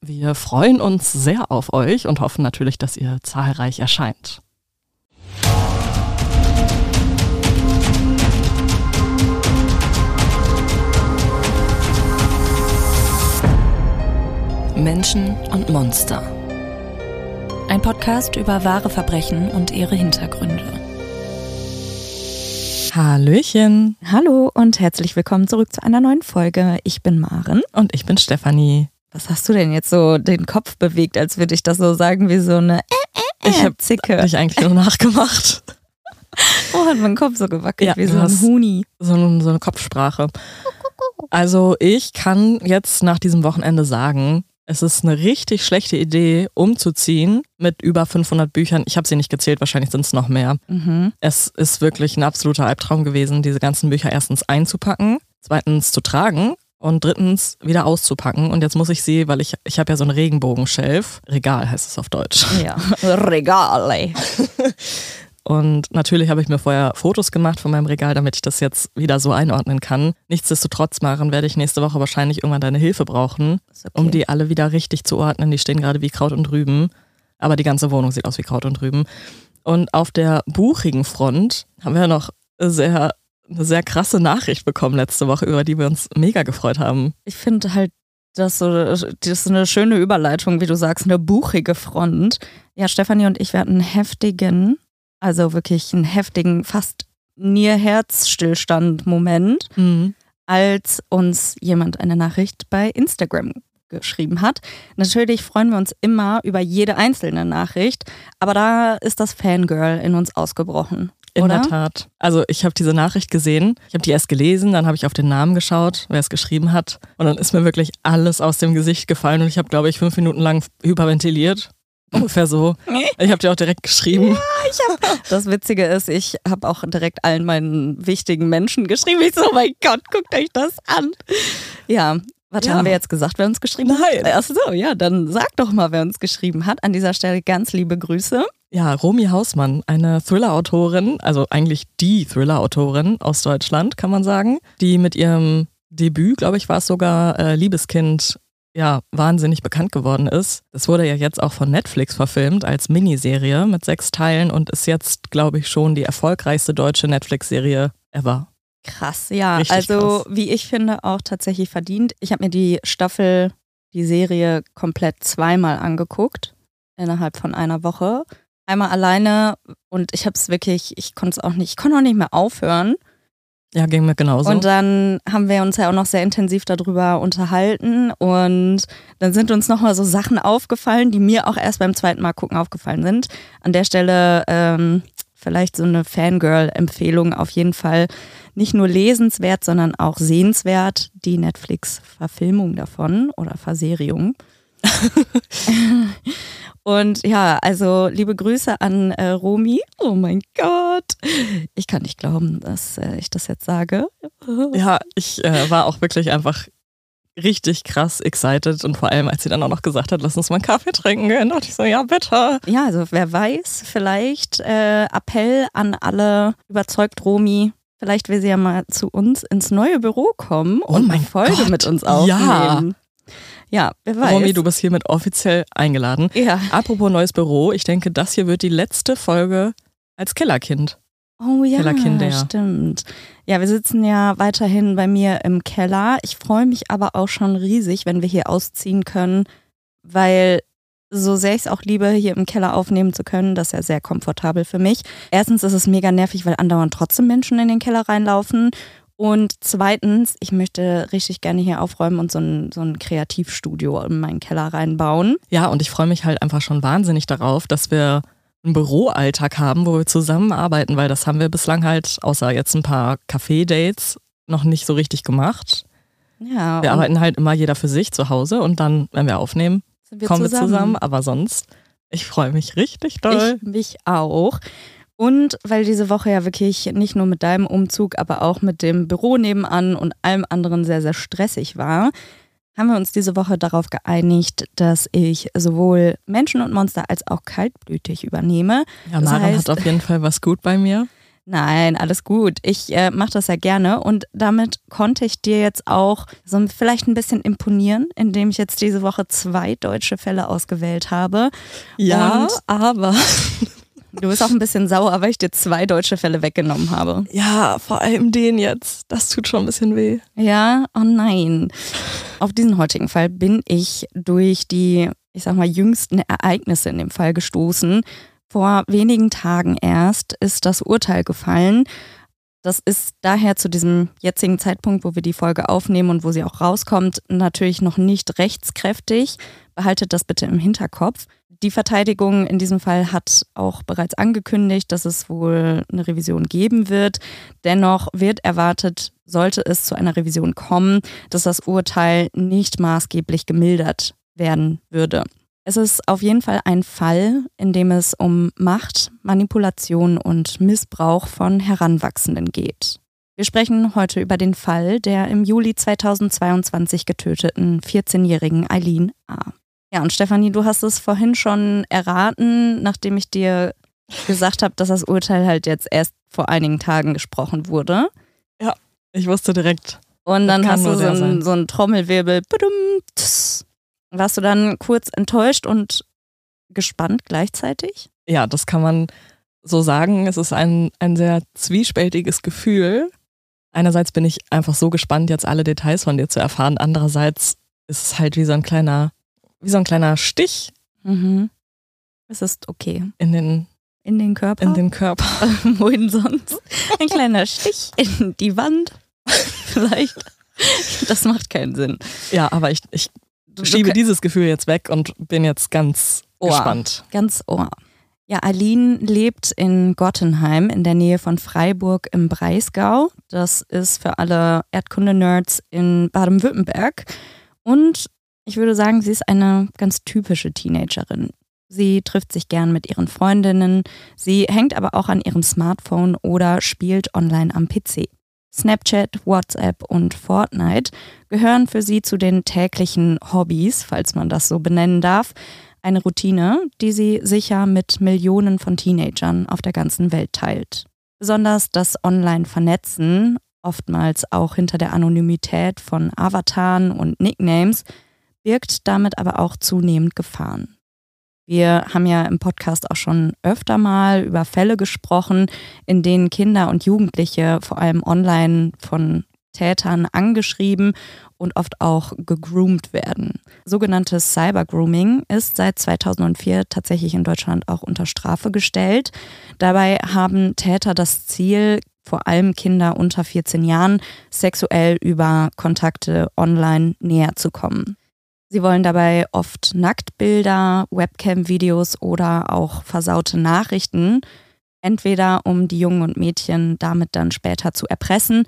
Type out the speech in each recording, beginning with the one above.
Wir freuen uns sehr auf euch und hoffen natürlich, dass ihr zahlreich erscheint. Menschen und Monster. Ein Podcast über wahre Verbrechen und ihre Hintergründe. Hallöchen. Hallo und herzlich willkommen zurück zu einer neuen Folge. Ich bin Maren. Und ich bin Stefanie. Was hast du denn jetzt so den Kopf bewegt, als würde ich das so sagen wie so eine äh, äh, äh, ich habe Zicke? dich eigentlich nur nachgemacht. oh, hat mein Kopf so gewackelt Ja, wie so ein Huni. So, eine- so eine Kopfsprache. Also ich kann jetzt nach diesem Wochenende sagen, es ist eine richtig schlechte Idee, umzuziehen mit über 500 Büchern. Ich habe sie nicht gezählt, wahrscheinlich sind es noch mehr. Mhm. Es ist wirklich ein absoluter Albtraum gewesen, diese ganzen Bücher erstens einzupacken, zweitens zu tragen und drittens wieder auszupacken. Und jetzt muss ich sie, weil ich, ich habe ja so einen Regenbogenschelf, Regal heißt es auf Deutsch. Ja, Regale. Und natürlich habe ich mir vorher Fotos gemacht von meinem Regal, damit ich das jetzt wieder so einordnen kann. Nichtsdestotrotz, Maren, werde ich nächste Woche wahrscheinlich irgendwann deine Hilfe brauchen, okay. um die alle wieder richtig zu ordnen. Die stehen gerade wie Kraut und Rüben. Aber die ganze Wohnung sieht aus wie Kraut und Rüben. Und auf der buchigen Front haben wir noch sehr, eine sehr krasse Nachricht bekommen letzte Woche, über die wir uns mega gefreut haben. Ich finde halt, das, so, das ist eine schöne Überleitung, wie du sagst, eine buchige Front. Ja, Stefanie und ich, wir hatten einen heftigen, also wirklich einen heftigen, fast Nier-Herzstillstand-Moment, als uns jemand eine Nachricht bei Instagram geschrieben hat. Natürlich freuen wir uns immer über jede einzelne Nachricht, aber da ist das Fangirl in uns ausgebrochen. In oder? der Tat. Also ich habe diese Nachricht gesehen, ich habe die erst gelesen, dann habe ich auf den Namen geschaut, wer es geschrieben hat. Und dann ist mir wirklich alles aus dem Gesicht gefallen und ich habe, glaube ich, fünf Minuten lang hyperventiliert. Ungefähr so. Ich habe dir auch direkt geschrieben. Das Witzige ist, ich habe auch direkt allen meinen wichtigen Menschen geschrieben. Ich so, oh mein Gott, guckt euch das an. Ja, was Ja. haben wir jetzt gesagt, wer uns geschrieben Nein. hat? Ach so, ja, dann sag doch mal, wer uns geschrieben hat. An dieser Stelle ganz liebe Grüße. Ja, Romy Hausmann, eine Thriller-Autorin, also eigentlich die Thriller-Autorin aus Deutschland, kann man sagen, die mit ihrem Debüt, glaube ich, war es sogar, äh, Liebeskind, ja, wahnsinnig bekannt geworden ist. Es wurde ja jetzt auch von Netflix verfilmt als Miniserie mit sechs Teilen und ist jetzt, glaube ich, schon die erfolgreichste deutsche Netflix-Serie ever. Krass, ja. Richtig also, krass. wie ich finde, auch tatsächlich verdient. Ich habe mir die Staffel, die Serie komplett zweimal angeguckt, innerhalb von einer Woche. Einmal alleine und ich habe es wirklich, ich konnte es auch nicht, ich konnte auch nicht mehr aufhören. Ja, ging mir genauso. Und dann haben wir uns ja auch noch sehr intensiv darüber unterhalten und dann sind uns nochmal so Sachen aufgefallen, die mir auch erst beim zweiten Mal gucken aufgefallen sind. An der Stelle ähm, vielleicht so eine Fangirl-Empfehlung auf jeden Fall nicht nur lesenswert, sondern auch sehenswert, die Netflix-Verfilmung davon oder Verseriung. Und ja, also liebe Grüße an äh, Romy. Oh mein Gott. Ich kann nicht glauben, dass äh, ich das jetzt sage. ja, ich äh, war auch wirklich einfach richtig krass excited und vor allem, als sie dann auch noch gesagt hat, lass uns mal einen Kaffee trinken gehen, dachte ich so, ja, bitte. Ja, also wer weiß, vielleicht äh, Appell an alle, überzeugt Romy. Vielleicht will sie ja mal zu uns ins neue Büro kommen Oh und eine Folge Gott, mit uns ja. aufnehmen. Ja, wer weiß. Romy, du bist hiermit offiziell eingeladen. ja. Apropos neues Büro, ich denke, das hier wird die letzte Folge als Kellerkind. Oh ja, Kellerkinder. stimmt. Ja, wir sitzen ja weiterhin bei mir im Keller. Ich freue mich aber auch schon riesig, wenn wir hier ausziehen können, weil so sehr ich es auch liebe, hier im Keller aufnehmen zu können, das ist ja sehr komfortabel für mich. Erstens ist es mega nervig, weil andauernd trotzdem Menschen in den Keller reinlaufen. Und zweitens, ich möchte richtig gerne hier aufräumen und so ein, so ein Kreativstudio in meinen Keller reinbauen. Ja, und ich freue mich halt einfach schon wahnsinnig darauf, dass wir einen Büroalltag haben, wo wir zusammenarbeiten, weil das haben wir bislang halt, außer jetzt ein paar Café-Dates, noch nicht so richtig gemacht. Ja, Wir arbeiten halt immer jeder für sich zu Hause und dann, wenn wir aufnehmen, wir kommen wir zusammen, aber sonst Ich freue mich richtig doll. Ich mich auch. Und weil diese Woche ja wirklich nicht nur mit deinem Umzug, aber auch mit dem Büro nebenan und allem anderen sehr, sehr stressig war, haben wir uns diese Woche darauf geeinigt, dass ich sowohl Menschen und Monster als auch kaltblütig übernehme. Ja, Maren heißt, hat auf jeden Fall was gut bei mir. Nein, alles gut. Ich äh, mache das ja gerne und damit konnte ich dir jetzt auch so vielleicht ein bisschen imponieren, indem ich jetzt diese Woche zwei deutsche Fälle ausgewählt habe. Ja, und aber Du bist auch ein bisschen sauer, weil ich dir zwei deutsche Fälle weggenommen habe. Ja, vor allem den jetzt. Das tut schon ein bisschen weh. Ja, oh nein. Auf diesen heutigen Fall bin ich durch die, ich sag mal, jüngsten Ereignisse in dem Fall gestoßen. Vor wenigen Tagen erst ist das Urteil gefallen. Das ist daher zu diesem jetzigen Zeitpunkt, wo wir die Folge aufnehmen und wo sie auch rauskommt, natürlich noch nicht rechtskräftig. Behaltet das bitte im Hinterkopf. Die Verteidigung in diesem Fall hat auch bereits angekündigt, dass es wohl eine Revision geben wird. Dennoch wird erwartet, sollte es zu einer Revision kommen, dass das Urteil nicht maßgeblich gemildert werden würde. Es ist auf jeden Fall ein Fall, in dem es um Macht, Manipulation und Missbrauch von Heranwachsenden geht. Wir sprechen heute über den Fall der im Juli 2022 getöteten 14-jährigen Eileen A. Ja, und Stefanie, du hast es vorhin schon erraten, nachdem ich dir gesagt habe, dass das Urteil halt jetzt erst vor einigen Tagen gesprochen wurde. Ja, ich wusste direkt. Und dann hast du so einen, so einen Trommelwirbel. Warst du dann kurz enttäuscht und gespannt gleichzeitig? Ja, das kann man so sagen. Es ist ein, ein sehr zwiespältiges Gefühl. Einerseits bin ich einfach so gespannt, jetzt alle Details von dir zu erfahren. Andererseits ist es halt wie so ein kleiner wie so ein kleiner Stich. Mhm. Es ist okay. In den, in den Körper. In den Körper. Wohin sonst? Ein kleiner Stich in die Wand. Vielleicht. Das macht keinen Sinn. Ja, aber ich, ich schiebe dieses Gefühl jetzt weg und bin jetzt ganz Ohr. gespannt. Ganz Ohr. Ja, Aline lebt in Gottenheim in der Nähe von Freiburg im Breisgau. Das ist für alle Erdkunde-Nerds in Baden-Württemberg. Und ich würde sagen, sie ist eine ganz typische Teenagerin. Sie trifft sich gern mit ihren Freundinnen, sie hängt aber auch an ihrem Smartphone oder spielt online am PC. Snapchat, WhatsApp und Fortnite gehören für sie zu den täglichen Hobbys, falls man das so benennen darf. Eine Routine, die sie sicher mit Millionen von Teenagern auf der ganzen Welt teilt. Besonders das Online-Vernetzen, oftmals auch hinter der Anonymität von Avataren und Nicknames, birgt damit aber auch zunehmend Gefahren. Wir haben ja im Podcast auch schon öfter mal über Fälle gesprochen, in denen Kinder und Jugendliche vor allem online von Tätern angeschrieben und oft auch gegroomt werden. Sogenanntes Cybergrooming ist seit 2004 tatsächlich in Deutschland auch unter Strafe gestellt. Dabei haben Täter das Ziel, vor allem Kinder unter 14 Jahren sexuell über Kontakte online näher zu kommen. Sie wollen dabei oft Nacktbilder, Webcam-Videos oder auch versaute Nachrichten, entweder um die Jungen und Mädchen damit dann später zu erpressen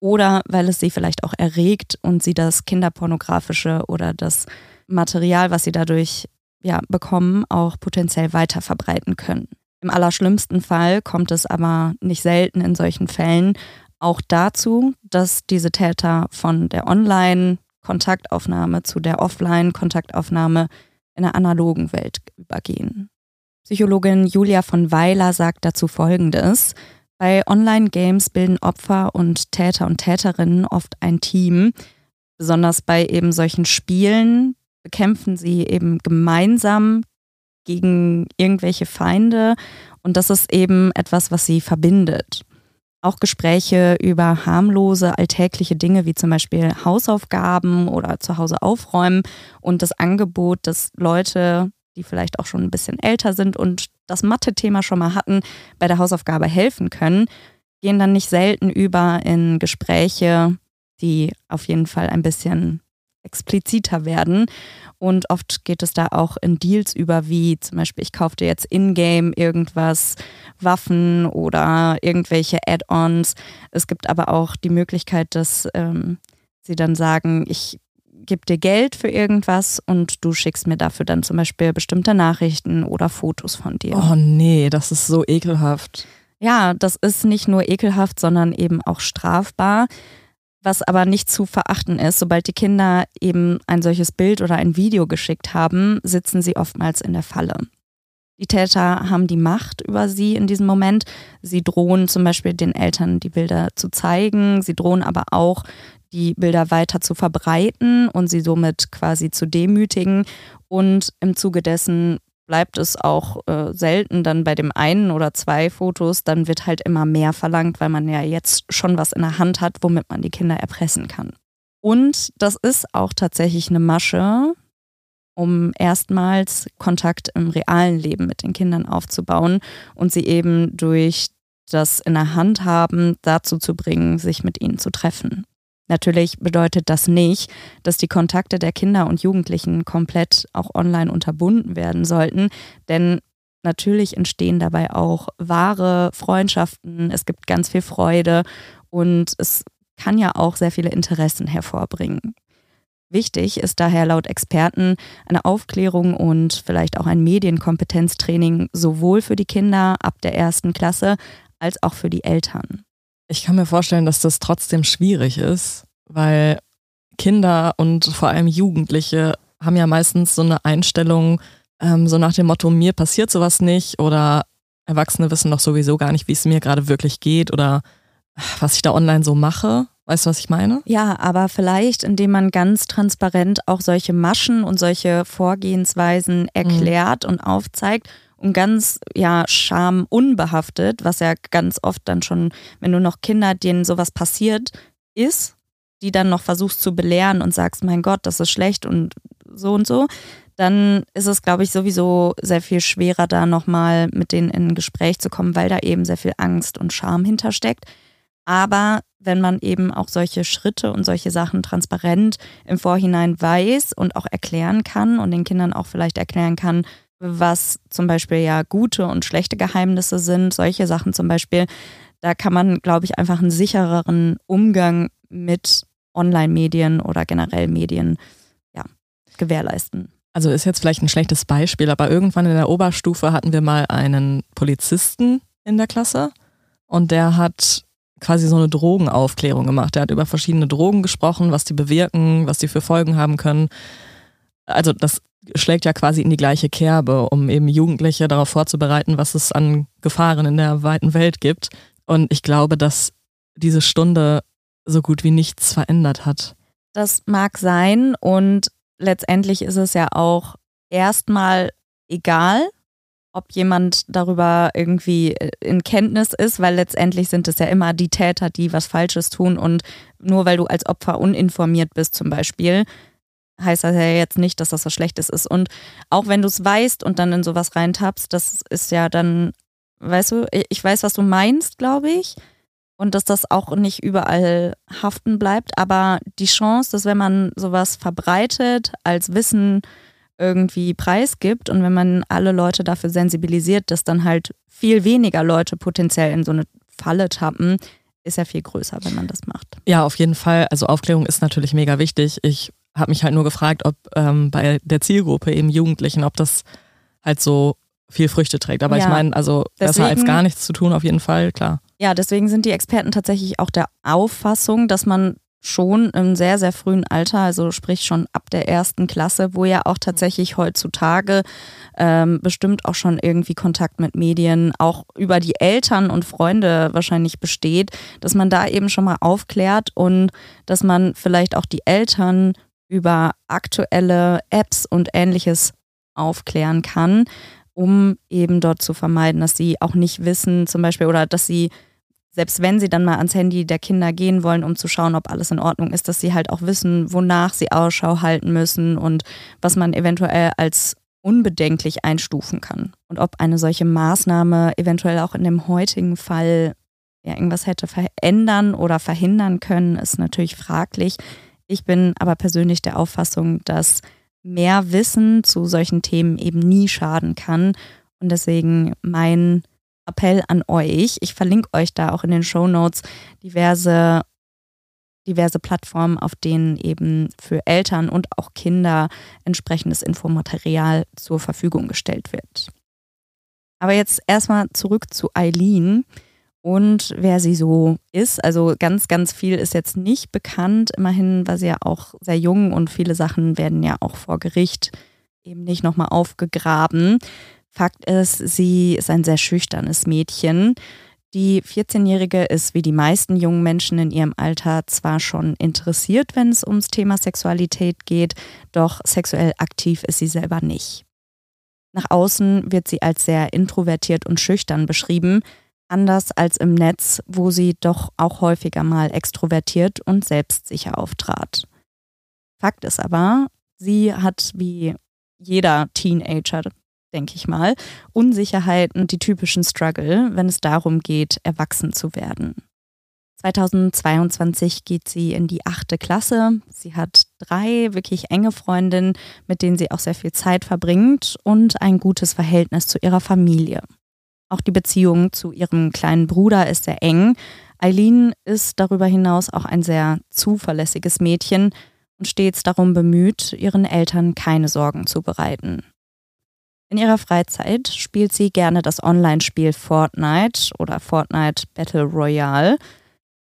oder weil es sie vielleicht auch erregt und sie das kinderpornografische oder das Material, was sie dadurch ja, bekommen, auch potenziell weiter verbreiten können. Im allerschlimmsten Fall kommt es aber nicht selten in solchen Fällen auch dazu, dass diese Täter von der Online- Kontaktaufnahme zu der Offline-Kontaktaufnahme in der analogen Welt übergehen. Psychologin Julia von Weiler sagt dazu Folgendes. Bei Online-Games bilden Opfer und Täter und Täterinnen oft ein Team. Besonders bei eben solchen Spielen bekämpfen sie eben gemeinsam gegen irgendwelche Feinde und das ist eben etwas, was sie verbindet. Auch Gespräche über harmlose, alltägliche Dinge wie zum Beispiel Hausaufgaben oder zu Hause aufräumen und das Angebot, dass Leute, die vielleicht auch schon ein bisschen älter sind und das Mathe-Thema schon mal hatten, bei der Hausaufgabe helfen können, gehen dann nicht selten über in Gespräche, die auf jeden Fall ein bisschen expliziter werden. Und oft geht es da auch in Deals über, wie zum Beispiel, ich kaufe dir jetzt in-game irgendwas, Waffen oder irgendwelche Add-ons. Es gibt aber auch die Möglichkeit, dass ähm, sie dann sagen, ich gebe dir Geld für irgendwas und du schickst mir dafür dann zum Beispiel bestimmte Nachrichten oder Fotos von dir. Oh nee, das ist so ekelhaft. Ja, das ist nicht nur ekelhaft, sondern eben auch strafbar. Was aber nicht zu verachten ist, sobald die Kinder eben ein solches Bild oder ein Video geschickt haben, sitzen sie oftmals in der Falle. Die Täter haben die Macht über sie in diesem Moment. Sie drohen zum Beispiel den Eltern die Bilder zu zeigen. Sie drohen aber auch, die Bilder weiter zu verbreiten und sie somit quasi zu demütigen. Und im Zuge dessen bleibt es auch äh, selten dann bei dem einen oder zwei Fotos, dann wird halt immer mehr verlangt, weil man ja jetzt schon was in der Hand hat, womit man die Kinder erpressen kann. Und das ist auch tatsächlich eine Masche, um erstmals Kontakt im realen Leben mit den Kindern aufzubauen und sie eben durch das in der Hand haben dazu zu bringen, sich mit ihnen zu treffen. Natürlich bedeutet das nicht, dass die Kontakte der Kinder und Jugendlichen komplett auch online unterbunden werden sollten, denn natürlich entstehen dabei auch wahre Freundschaften, es gibt ganz viel Freude und es kann ja auch sehr viele Interessen hervorbringen. Wichtig ist daher laut Experten eine Aufklärung und vielleicht auch ein Medienkompetenztraining sowohl für die Kinder ab der ersten Klasse als auch für die Eltern. Ich kann mir vorstellen, dass das trotzdem schwierig ist, weil Kinder und vor allem Jugendliche haben ja meistens so eine Einstellung, ähm, so nach dem Motto, mir passiert sowas nicht oder Erwachsene wissen doch sowieso gar nicht, wie es mir gerade wirklich geht oder was ich da online so mache. Weißt du, was ich meine? Ja, aber vielleicht, indem man ganz transparent auch solche Maschen und solche Vorgehensweisen mhm. erklärt mhm. und aufzeigt und ganz ja schamunbehaftet, was ja ganz oft dann schon, wenn du noch Kinder, denen sowas passiert ist, die dann noch versuchst zu belehren und sagst, mein Gott, das ist schlecht und so und so, dann ist es, glaube ich, sowieso sehr viel schwerer, da nochmal mit denen in ein Gespräch zu kommen, weil da eben sehr viel Angst und Scham hintersteckt. Aber wenn man eben auch solche Schritte und solche Sachen transparent im Vorhinein weiß und auch erklären kann und den Kindern auch vielleicht erklären kann, was zum Beispiel ja gute und schlechte Geheimnisse sind, solche Sachen zum Beispiel, da kann man, glaube ich, einfach einen sichereren Umgang mit Online-Medien oder generell Medien ja, gewährleisten. Also ist jetzt vielleicht ein schlechtes Beispiel, aber irgendwann in der Oberstufe hatten wir mal einen Polizisten in der Klasse und der hat quasi so eine Drogenaufklärung gemacht. Der hat über verschiedene Drogen gesprochen, was die bewirken, was die für Folgen haben können. Also das schlägt ja quasi in die gleiche Kerbe, um eben Jugendliche darauf vorzubereiten, was es an Gefahren in der weiten Welt gibt. Und ich glaube, dass diese Stunde so gut wie nichts verändert hat. Das mag sein und letztendlich ist es ja auch erstmal egal, ob jemand darüber irgendwie in Kenntnis ist, weil letztendlich sind es ja immer die Täter, die was Falsches tun und nur weil du als Opfer uninformiert bist zum Beispiel, heißt das ja jetzt nicht, dass das was Schlechtes ist. Und auch wenn du es weißt und dann in sowas reintappst, das ist ja dann, weißt du, ich weiß, was du meinst, glaube ich. Und dass das auch nicht überall haften bleibt. Aber die Chance, dass wenn man sowas verbreitet, als Wissen irgendwie preisgibt und wenn man alle Leute dafür sensibilisiert, dass dann halt viel weniger Leute potenziell in so eine Falle tappen, ist ja viel größer, wenn man das macht. Ja, auf jeden Fall. Also Aufklärung ist natürlich mega wichtig. Ich habe mich halt nur gefragt, ob ähm, bei der Zielgruppe eben Jugendlichen, ob das halt so viel Früchte trägt. Aber ja, ich meine, also besser als gar nichts zu tun, auf jeden Fall, klar. Ja, deswegen sind die Experten tatsächlich auch der Auffassung, dass man schon im sehr, sehr frühen Alter, also sprich schon ab der ersten Klasse, wo ja auch tatsächlich heutzutage ähm, bestimmt auch schon irgendwie Kontakt mit Medien, auch über die Eltern und Freunde wahrscheinlich besteht, dass man da eben schon mal aufklärt und dass man vielleicht auch die Eltern über aktuelle Apps und ähnliches aufklären kann, um eben dort zu vermeiden, dass sie auch nicht wissen, zum Beispiel, oder dass sie, selbst wenn sie dann mal ans Handy der Kinder gehen wollen, um zu schauen, ob alles in Ordnung ist, dass sie halt auch wissen, wonach sie Ausschau halten müssen und was man eventuell als unbedenklich einstufen kann. Und ob eine solche Maßnahme eventuell auch in dem heutigen Fall ja, irgendwas hätte verändern oder verhindern können, ist natürlich fraglich. Ich bin aber persönlich der Auffassung, dass mehr Wissen zu solchen Themen eben nie schaden kann. Und deswegen mein Appell an euch, ich verlinke euch da auch in den Show Notes diverse diverse Plattformen, auf denen eben für Eltern und auch Kinder entsprechendes Infomaterial zur Verfügung gestellt wird. Aber jetzt erstmal zurück zu Eileen und wer sie so ist. Also ganz, ganz viel ist jetzt nicht bekannt. Immerhin war sie ja auch sehr jung und viele Sachen werden ja auch vor Gericht eben nicht nochmal aufgegraben. Fakt ist, sie ist ein sehr schüchternes Mädchen. Die 14-Jährige ist wie die meisten jungen Menschen in ihrem Alter zwar schon interessiert, wenn es ums Thema Sexualität geht, doch sexuell aktiv ist sie selber nicht. Nach außen wird sie als sehr introvertiert und schüchtern beschrieben, anders als im Netz, wo sie doch auch häufiger mal extrovertiert und selbstsicher auftrat. Fakt ist aber, sie hat wie jeder Teenager, denke ich mal, Unsicherheit und die typischen Struggle, wenn es darum geht, erwachsen zu werden. 2022 geht sie in die achte Klasse. Sie hat drei wirklich enge Freundinnen, mit denen sie auch sehr viel Zeit verbringt und ein gutes Verhältnis zu ihrer Familie. Auch die Beziehung zu ihrem kleinen Bruder ist sehr eng. Eileen ist darüber hinaus auch ein sehr zuverlässiges Mädchen und stets darum bemüht, ihren Eltern keine Sorgen zu bereiten. In ihrer Freizeit spielt sie gerne das Online-Spiel Fortnite oder Fortnite Battle Royale.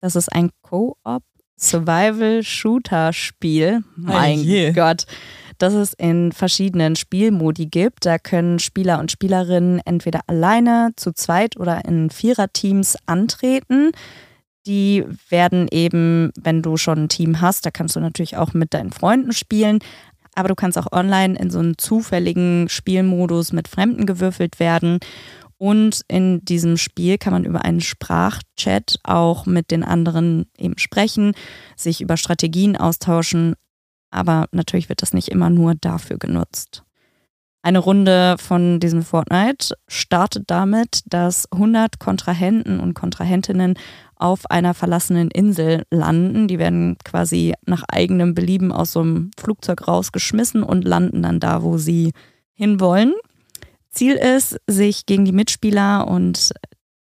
Das ist ein Co-op Survival-Shooter-Spiel. Mein oh Gott. Das es in verschiedenen Spielmodi gibt. Da können Spieler und Spielerinnen entweder alleine, zu zweit oder in Viererteams antreten. Die werden eben, wenn du schon ein Team hast, da kannst du natürlich auch mit deinen Freunden spielen. Aber du kannst auch online in so einen zufälligen Spielmodus mit Fremden gewürfelt werden. Und in diesem Spiel kann man über einen Sprachchat auch mit den anderen eben sprechen, sich über Strategien austauschen. Aber natürlich wird das nicht immer nur dafür genutzt. Eine Runde von diesem Fortnite startet damit, dass 100 Kontrahenten und Kontrahentinnen auf einer verlassenen Insel landen. Die werden quasi nach eigenem Belieben aus so einem Flugzeug rausgeschmissen und landen dann da, wo sie hinwollen. Ziel ist, sich gegen die Mitspieler und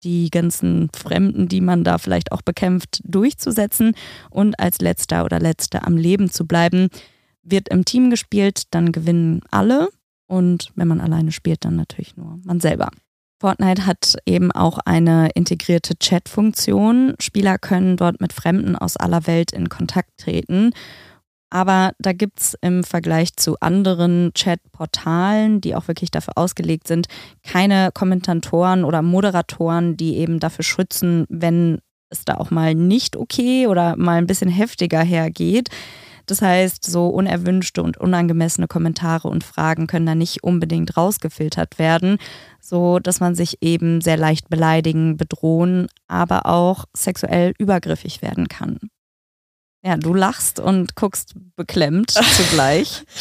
die ganzen Fremden, die man da vielleicht auch bekämpft, durchzusetzen und als letzter oder letzte am Leben zu bleiben. Wird im Team gespielt, dann gewinnen alle und wenn man alleine spielt, dann natürlich nur man selber. Fortnite hat eben auch eine integrierte Chat-Funktion. Spieler können dort mit Fremden aus aller Welt in Kontakt treten aber da gibt es im Vergleich zu anderen Chat-Portalen, die auch wirklich dafür ausgelegt sind, keine Kommentatoren oder Moderatoren, die eben dafür schützen, wenn es da auch mal nicht okay oder mal ein bisschen heftiger hergeht. Das heißt, so unerwünschte und unangemessene Kommentare und Fragen können da nicht unbedingt rausgefiltert werden, so dass man sich eben sehr leicht beleidigen, bedrohen, aber auch sexuell übergriffig werden kann. Ja, du lachst und guckst beklemmt zugleich.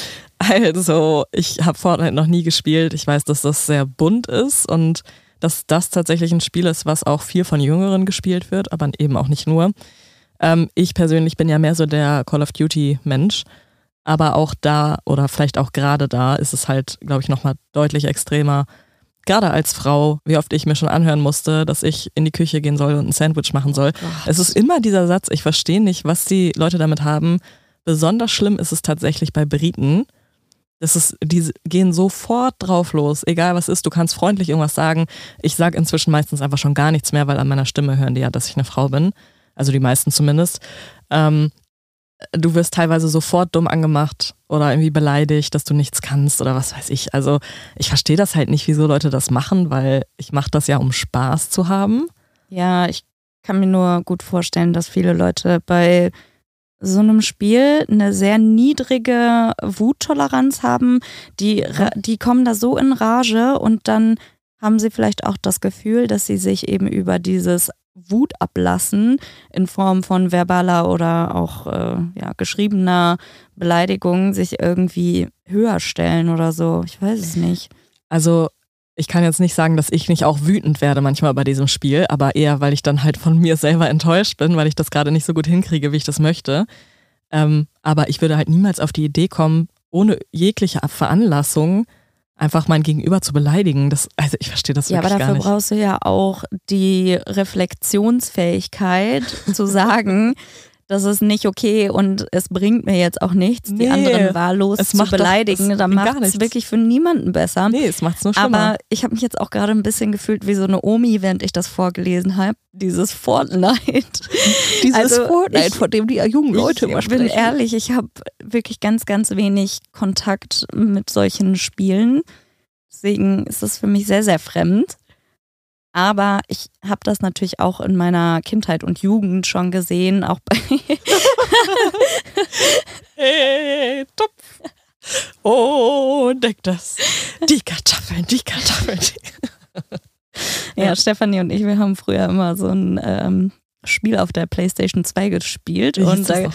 Also, ich habe Fortnite noch nie gespielt. Ich weiß, dass das sehr bunt ist und dass das tatsächlich ein Spiel ist, was auch viel von Jüngeren gespielt wird, aber eben auch nicht nur. Ähm, ich persönlich bin ja mehr so der Call of Duty-Mensch. Aber auch da oder vielleicht auch gerade da ist es halt, glaube ich, nochmal deutlich extremer, gerade als Frau, wie oft ich mir schon anhören musste, dass ich in die Küche gehen soll und ein Sandwich machen soll. Oh es ist immer dieser Satz, ich verstehe nicht, was die Leute damit haben. Besonders schlimm ist es tatsächlich bei Briten. Das ist, die gehen sofort drauf los, egal was ist. Du kannst freundlich irgendwas sagen. Ich sage inzwischen meistens einfach schon gar nichts mehr, weil an meiner Stimme hören die ja, dass ich eine Frau bin. Also die meisten zumindest. Ähm, du wirst teilweise sofort dumm angemacht oder irgendwie beleidigt, dass du nichts kannst oder was weiß ich. Also ich verstehe das halt nicht, wieso Leute das machen, weil ich mache das ja, um Spaß zu haben. Ja, ich kann mir nur gut vorstellen, dass viele Leute bei so einem Spiel eine sehr niedrige Wuttoleranz haben. Die, die kommen da so in Rage und dann haben sie vielleicht auch das Gefühl, dass sie sich eben über dieses Wut ablassen in Form von verbaler oder auch äh, ja, geschriebener Beleidigung sich irgendwie höher stellen oder so. Ich weiß es nicht. Also ich kann jetzt nicht sagen, dass ich nicht auch wütend werde manchmal bei diesem Spiel, aber eher, weil ich dann halt von mir selber enttäuscht bin, weil ich das gerade nicht so gut hinkriege, wie ich das möchte. Ähm, aber ich würde halt niemals auf die Idee kommen, ohne jegliche Veranlassung einfach mein Gegenüber zu beleidigen. Das, also ich verstehe das wirklich gar nicht. Ja, aber dafür brauchst du ja auch die Reflexionsfähigkeit zu sagen, das ist nicht okay und es bringt mir jetzt auch nichts, die Nee, anderen wahllos es zu macht beleidigen. es Da bringt gar macht es wirklich für niemanden besser. Nee, es macht's nur schlimmer. Aber ich habe mich jetzt auch gerade ein bisschen gefühlt wie so eine Omi, während ich das vorgelesen habe. Dieses Fortnite. Dieses also Fortnite, ich- von dem die jungen Leute immer ich bin sprechen. ehrlich, ich habe wirklich ganz, ganz wenig Kontakt mit solchen Spielen. Deswegen ist es für mich sehr, sehr fremd. Aber ich habe das natürlich auch in meiner Kindheit und Jugend schon gesehen, auch bei Hey, Topf. Oh, deck das. Die Kartoffeln, die Kartoffeln. Ja, Ja. Stefanie und ich, wir haben früher immer so ein ähm, Spiel auf der PlayStation 2 gespielt Wie und da,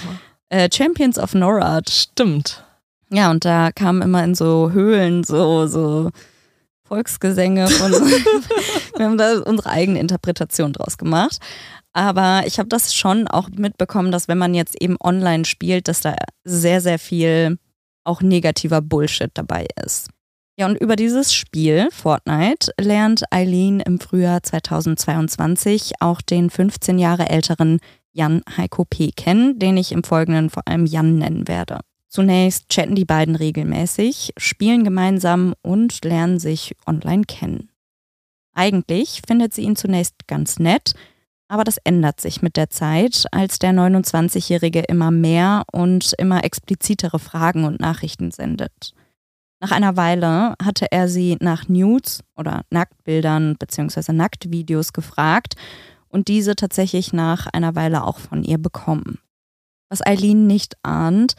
äh, Champions of Norad. Stimmt. Ja, und da kamen immer in so Höhlen so, so Volksgesänge von. wir haben da unsere eigene Interpretation draus gemacht. Aber ich habe das schon auch mitbekommen, dass wenn man jetzt eben online spielt, dass da sehr, sehr viel auch negativer Bullshit dabei ist. Ja, und über dieses Spiel, Fortnite, lernt Eileen im Frühjahr 2022 auch den 15 Jahre älteren Jan Heiko P. kennen, den ich im Folgenden vor allem Jan nennen werde. Zunächst chatten die beiden regelmäßig, spielen gemeinsam und lernen sich online kennen. Eigentlich findet sie ihn zunächst ganz nett, aber das ändert sich mit der Zeit, als der 29-Jährige immer mehr und immer explizitere Fragen und Nachrichten sendet. Nach einer Weile hatte er sie nach Nudes oder Nacktbildern bzw. Nacktvideos gefragt und diese tatsächlich nach einer Weile auch von ihr bekommen. Was Eileen nicht ahnt,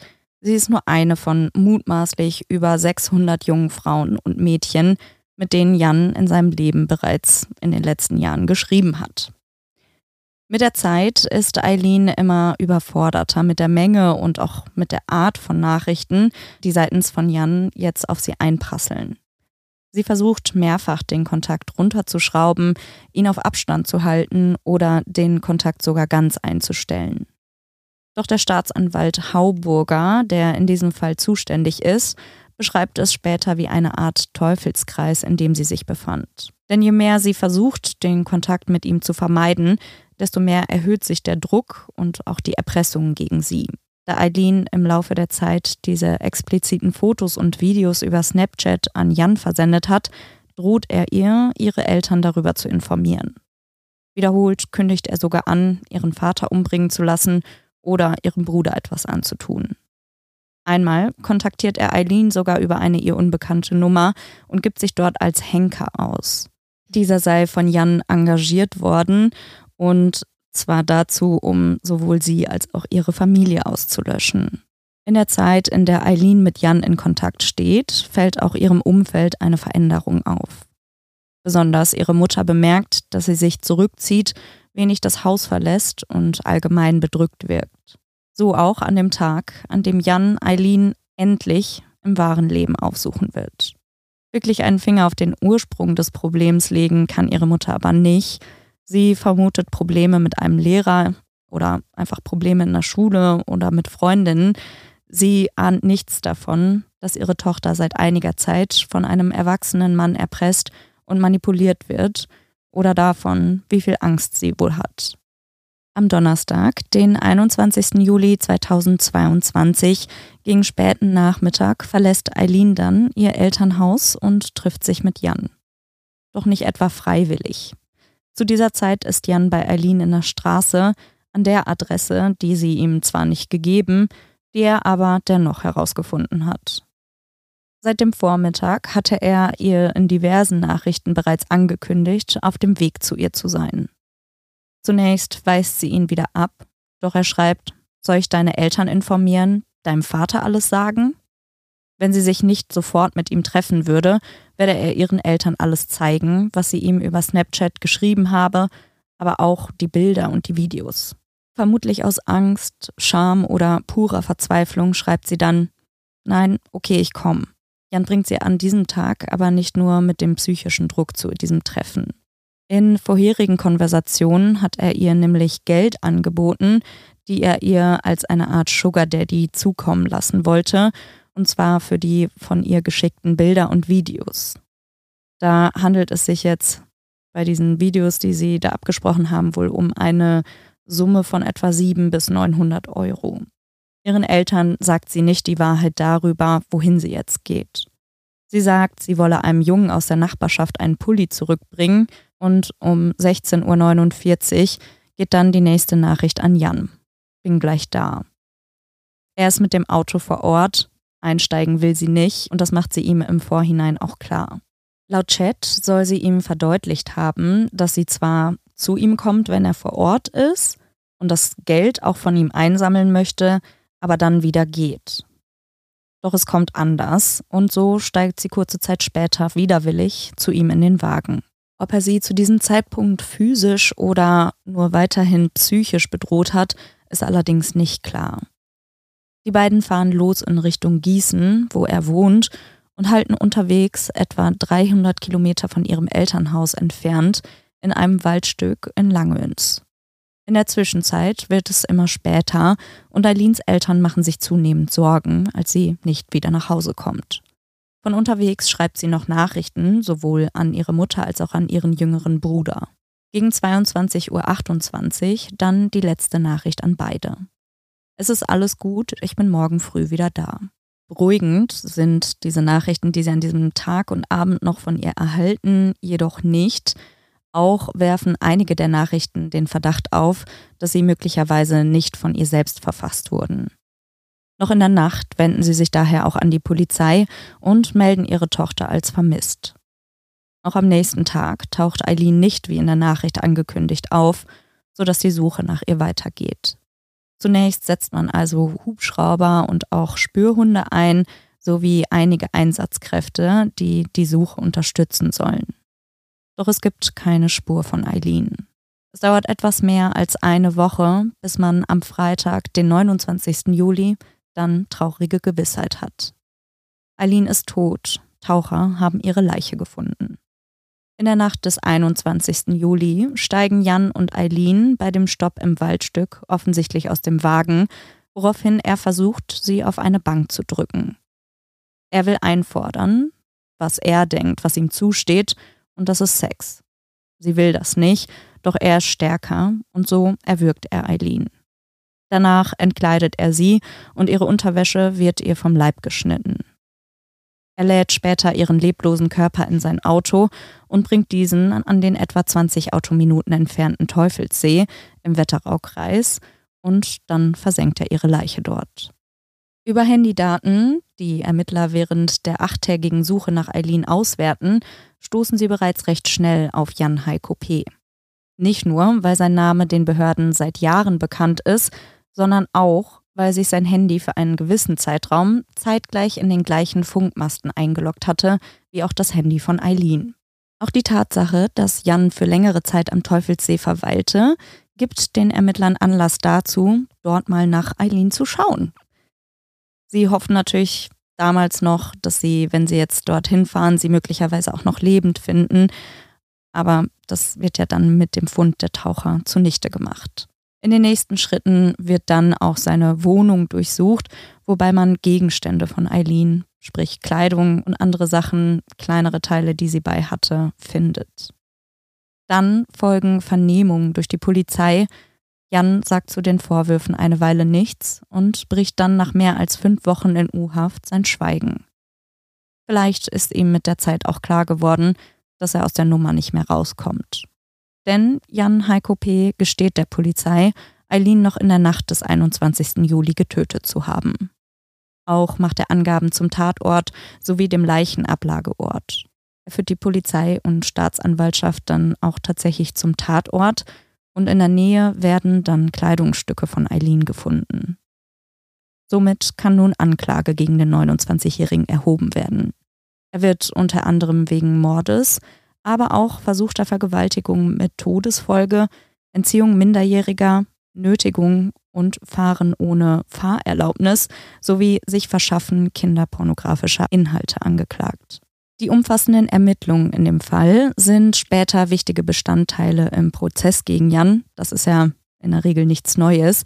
sie ist nur eine von mutmaßlich über 600 jungen Frauen und Mädchen, mit denen Jan in seinem Leben bereits in den letzten Jahren geschrieben hat. Mit der Zeit ist Eileen immer überforderter mit der Menge und auch mit der Art von Nachrichten, die seitens von Jan jetzt auf sie einprasseln. Sie versucht mehrfach den Kontakt runterzuschrauben, ihn auf Abstand zu halten oder den Kontakt sogar ganz einzustellen. Doch der Staatsanwalt Hauburger, der in diesem Fall zuständig ist, beschreibt es später wie eine Art Teufelskreis, in dem sie sich befand. Denn je mehr sie versucht, den Kontakt mit ihm zu vermeiden, desto mehr erhöht sich der Druck und auch die Erpressungen gegen sie. Da Eileen im Laufe der Zeit diese expliziten Fotos und Videos über Snapchat an Jan versendet hat, droht er ihr, ihre Eltern darüber zu informieren. Wiederholt kündigt er sogar an, ihren Vater umbringen zu lassen oder ihrem Bruder etwas anzutun. Einmal kontaktiert er Eileen sogar über eine ihr unbekannte Nummer und gibt sich dort als Henker aus. Dieser sei von Jan engagiert worden und zwar dazu, um sowohl sie als auch ihre Familie auszulöschen. In der Zeit, in der Eileen mit Jan in Kontakt steht, fällt auch ihrem Umfeld eine Veränderung auf. Besonders ihre Mutter bemerkt, dass sie sich zurückzieht, wenig das Haus verlässt und allgemein bedrückt wirkt. So auch an dem Tag, an dem Jan Eileen endlich im wahren Leben aufsuchen wird. Wirklich einen Finger auf den Ursprung des Problems legen kann ihre Mutter aber nicht. Sie vermutet Probleme mit einem Lehrer oder einfach Probleme in der Schule oder mit Freundinnen. Sie ahnt nichts davon, dass ihre Tochter seit einiger Zeit von einem erwachsenen Mann erpresst und manipuliert wird oder davon, wie viel Angst sie wohl hat. Am Donnerstag, den 21. Juli 2022, gegen späten Nachmittag verlässt Eileen dann ihr Elternhaus und trifft sich mit Jan. Doch nicht etwa freiwillig. Zu dieser Zeit ist Jan bei Eileen in der Straße, an der Adresse, die sie ihm zwar nicht gegeben, die er aber dennoch herausgefunden hat. Seit dem Vormittag hatte er ihr in diversen Nachrichten bereits angekündigt, auf dem Weg zu ihr zu sein. Zunächst weist sie ihn wieder ab, doch er schreibt, soll ich deine Eltern informieren, deinem Vater alles sagen? Wenn sie sich nicht sofort mit ihm treffen würde, werde er ihren Eltern alles zeigen, was sie ihm über Snapchat geschrieben habe, aber auch die Bilder und die Videos. Vermutlich aus Angst, Scham oder purer Verzweiflung schreibt sie dann, nein, okay, ich komme. Jan bringt sie an diesem Tag aber nicht nur mit dem psychischen Druck zu diesem Treffen. In vorherigen Konversationen hat er ihr nämlich Geld angeboten, die er ihr als eine Art Sugar Daddy zukommen lassen wollte, und zwar für die von ihr geschickten Bilder und Videos. Da handelt es sich jetzt bei diesen Videos, die sie da abgesprochen haben, wohl um eine Summe von etwa 700 bis 900 Euro. Ihren Eltern sagt sie nicht die Wahrheit darüber, wohin sie jetzt geht. Sie sagt, sie wolle einem Jungen aus der Nachbarschaft einen Pulli zurückbringen und um 16.49 Uhr geht dann die nächste Nachricht an Jan. Bin gleich da. Er ist mit dem Auto vor Ort, einsteigen will sie nicht und das macht sie ihm im Vorhinein auch klar. Laut Chat soll sie ihm verdeutlicht haben, dass sie zwar zu ihm kommt, wenn er vor Ort ist und das Geld auch von ihm einsammeln möchte, aber dann wieder geht. Doch es kommt anders und so steigt sie kurze Zeit später widerwillig zu ihm in den Wagen. Ob er sie zu diesem Zeitpunkt physisch oder nur weiterhin psychisch bedroht hat, ist allerdings nicht klar. Die beiden fahren los in Richtung Gießen, wo er wohnt, und halten unterwegs etwa 300 Kilometer von ihrem Elternhaus entfernt in einem Waldstück in Langöns. In der Zwischenzeit wird es immer später und Eileens Eltern machen sich zunehmend Sorgen, als sie nicht wieder nach Hause kommt. Von unterwegs schreibt sie noch Nachrichten, sowohl an ihre Mutter als auch an ihren jüngeren Bruder. Gegen 22.28 Uhr dann die letzte Nachricht an beide. Es ist alles gut, ich bin morgen früh wieder da. Beruhigend sind diese Nachrichten, die sie an diesem Tag und Abend noch von ihr erhalten, jedoch nicht. Auch werfen einige der Nachrichten den Verdacht auf, dass sie möglicherweise nicht von ihr selbst verfasst wurden. Noch in der Nacht wenden sie sich daher auch an die Polizei und melden ihre Tochter als vermisst. Noch am nächsten Tag taucht Eileen nicht wie in der Nachricht angekündigt auf, sodass die Suche nach ihr weitergeht. Zunächst setzt man also Hubschrauber und auch Spürhunde ein, sowie einige Einsatzkräfte, die die Suche unterstützen sollen. Doch es gibt keine Spur von Eileen. Es dauert etwas mehr als eine Woche, bis man am Freitag, den 29. Juli, dann traurige Gewissheit hat. Eileen ist tot. Taucher haben ihre Leiche gefunden. In der Nacht des 21. Juli steigen Jan und Eileen bei dem Stopp im Waldstück offensichtlich aus dem Wagen, woraufhin er versucht, sie auf eine Bank zu drücken. Er will einfordern, was er denkt, was ihm zusteht, und das ist Sex. Sie will das nicht, doch er ist stärker und so erwürgt er Eileen. Danach entkleidet er sie und ihre Unterwäsche wird ihr vom Leib geschnitten. Er lädt später ihren leblosen Körper in sein Auto und bringt diesen an den etwa 20 Autominuten entfernten Teufelssee im Wetteraukreis und dann versenkt er ihre Leiche dort. Über Handydaten, die Ermittler während der achttägigen Suche nach Eileen auswerten, stoßen sie bereits recht schnell auf Jan Heiko P. Nicht nur, weil sein Name den Behörden seit Jahren bekannt ist, sondern auch, weil sich sein Handy für einen gewissen Zeitraum zeitgleich in den gleichen Funkmasten eingeloggt hatte, wie auch das Handy von Eileen. Auch die Tatsache, dass Jan für längere Zeit am Teufelssee verweilte, gibt den Ermittlern Anlass dazu, dort mal nach Eileen zu schauen. Sie hoffen natürlich damals noch, dass sie, wenn sie jetzt dorthin fahren, sie möglicherweise auch noch lebend finden. Aber das wird ja dann mit dem Fund der Taucher zunichte gemacht. In den nächsten Schritten wird dann auch seine Wohnung durchsucht, wobei man Gegenstände von Eileen, sprich Kleidung und andere Sachen, kleinere Teile, die sie bei hatte, findet. Dann folgen Vernehmungen durch die Polizei. Jan sagt zu den Vorwürfen eine Weile nichts und bricht dann nach mehr als fünf Wochen in U-Haft sein Schweigen. Vielleicht ist ihm mit der Zeit auch klar geworden, dass er aus der Nummer nicht mehr rauskommt. Denn Jan Heiko P. gesteht der Polizei, Eileen noch in der Nacht des 21. Juli getötet zu haben. Auch macht er Angaben zum Tatort sowie dem Leichenablageort. Er führt die Polizei und Staatsanwaltschaft dann auch tatsächlich zum Tatort und in der Nähe werden dann Kleidungsstücke von Eileen gefunden. Somit kann nun Anklage gegen den 29-Jährigen erhoben werden. Er wird unter anderem wegen Mordes, aber auch versuchter Vergewaltigung mit Todesfolge, Entziehung Minderjähriger, Nötigung und Fahren ohne Fahrerlaubnis sowie sich Verschaffen kinderpornografischer Inhalte angeklagt. Die umfassenden Ermittlungen in dem Fall sind später wichtige Bestandteile im Prozess gegen Jan. Das ist ja in der Regel nichts Neues.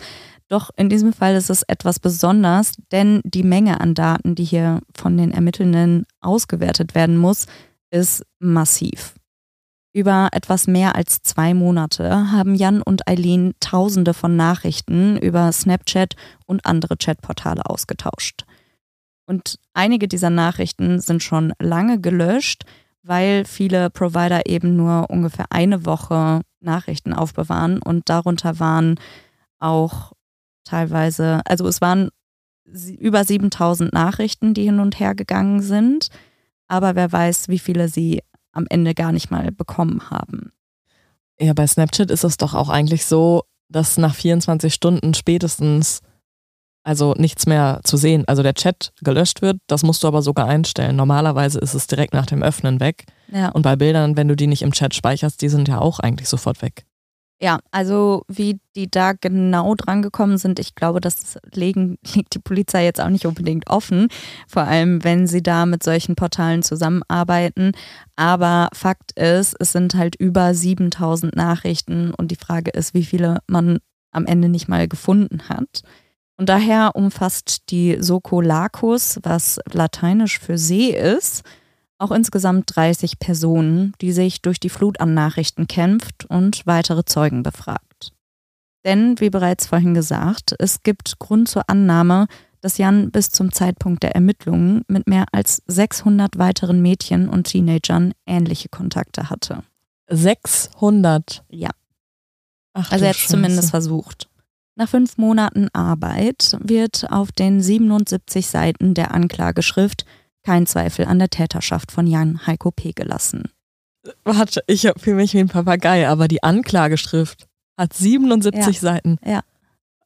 Doch in diesem Fall ist es etwas besonders, denn die Menge an Daten, die hier von den Ermittelnden ausgewertet werden muss, ist massiv. Über etwas mehr als zwei Monate haben Jan und Eileen Tausende von Nachrichten über Snapchat und andere Chatportale ausgetauscht. Und einige dieser Nachrichten sind schon lange gelöscht, weil viele Provider eben nur ungefähr eine Woche Nachrichten aufbewahren und darunter waren auch teilweise, also es waren über 7000 Nachrichten, die hin und her gegangen sind, aber wer weiß, wie viele sie am Ende gar nicht mal bekommen haben. Ja, bei Snapchat ist es doch auch eigentlich so, dass nach 24 Stunden spätestens also nichts mehr zu sehen, also der Chat gelöscht wird, das musst du aber sogar einstellen. Normalerweise ist es direkt nach dem Öffnen weg. Ja. Und bei Bildern, wenn du die nicht im Chat speicherst, die sind ja auch eigentlich sofort weg. Ja, also wie die da genau dran gekommen sind, ich glaube, das legen, liegt die Polizei jetzt auch nicht unbedingt offen, vor allem wenn sie da mit solchen Portalen zusammenarbeiten. Aber Fakt ist, es sind halt über 7000 Nachrichten und die Frage ist, wie viele man am Ende nicht mal gefunden hat. Und daher umfasst die Soko Lacus, was lateinisch für See ist, auch insgesamt 30 Personen, die sich durch die Flut an Nachrichten kämpft und weitere Zeugen befragt. Denn, wie bereits vorhin gesagt, es gibt Grund zur Annahme, dass Jan bis zum Zeitpunkt der Ermittlungen mit mehr als 600 weiteren Mädchen und Teenagern ähnliche Kontakte hatte. 600? Ja. Ach, also er hat es zumindest versucht. Nach fünf Monaten Arbeit wird auf den 77 Seiten der Anklageschrift kein Zweifel an der Täterschaft von Jan Heiko P. gelassen. Warte, ich fühle mich wie ein Papagei, aber die Anklageschrift hat 77 Ja. Seiten. Ja.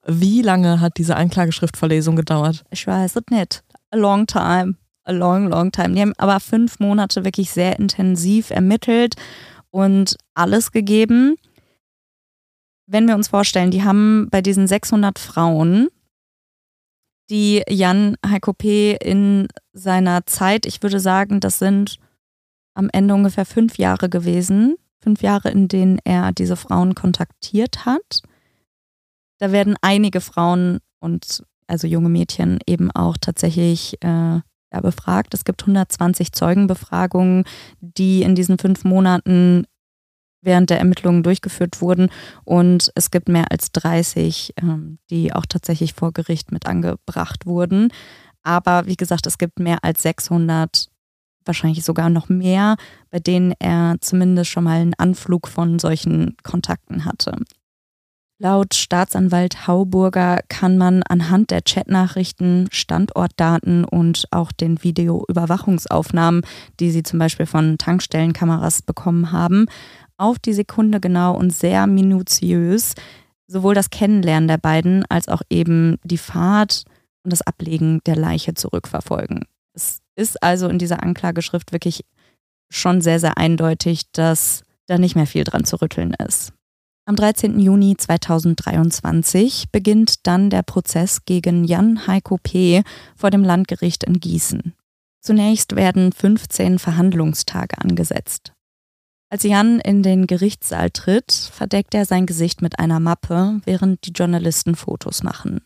Wie lange hat diese Anklageschriftverlesung gedauert? Ich weiß es nicht. A long time. A long, long time. Die haben aber fünf Monate wirklich sehr intensiv ermittelt und alles gegeben. Wenn wir uns vorstellen, die haben bei diesen 600 Frauen, die Jan Heiko P. in seiner Zeit, ich würde sagen, das sind am Ende ungefähr fünf Jahre gewesen. Fünf Jahre, in denen er diese Frauen kontaktiert hat. Da werden einige Frauen und also junge Mädchen eben auch tatsächlich äh, ja, befragt. Es gibt 120 Zeugenbefragungen, die in diesen fünf Monaten während der Ermittlungen durchgeführt wurden. Und es gibt mehr als 30, ähm, die auch tatsächlich vor Gericht mit angebracht wurden. Aber wie gesagt, es gibt mehr als 600, wahrscheinlich sogar noch mehr, bei denen er zumindest schon mal einen Anflug von solchen Kontakten hatte. Laut Staatsanwalt Hauburger kann man anhand der Chatnachrichten, Standortdaten und auch den Videoüberwachungsaufnahmen, die sie zum Beispiel von Tankstellenkameras bekommen haben, auf die Sekunde genau und sehr minutiös sowohl das Kennenlernen der beiden als auch eben die Fahrt und das Ablegen der Leiche zurückverfolgen. Es ist also in dieser Anklageschrift wirklich schon sehr, sehr eindeutig, dass da nicht mehr viel dran zu rütteln ist. Am 13. Juni 2023 beginnt dann der Prozess gegen Jan Heiko P. vor dem Landgericht in Gießen. Zunächst werden 15 Verhandlungstage angesetzt. Als Jan in den Gerichtssaal tritt, verdeckt er sein Gesicht mit einer Mappe, während die Journalisten Fotos machen.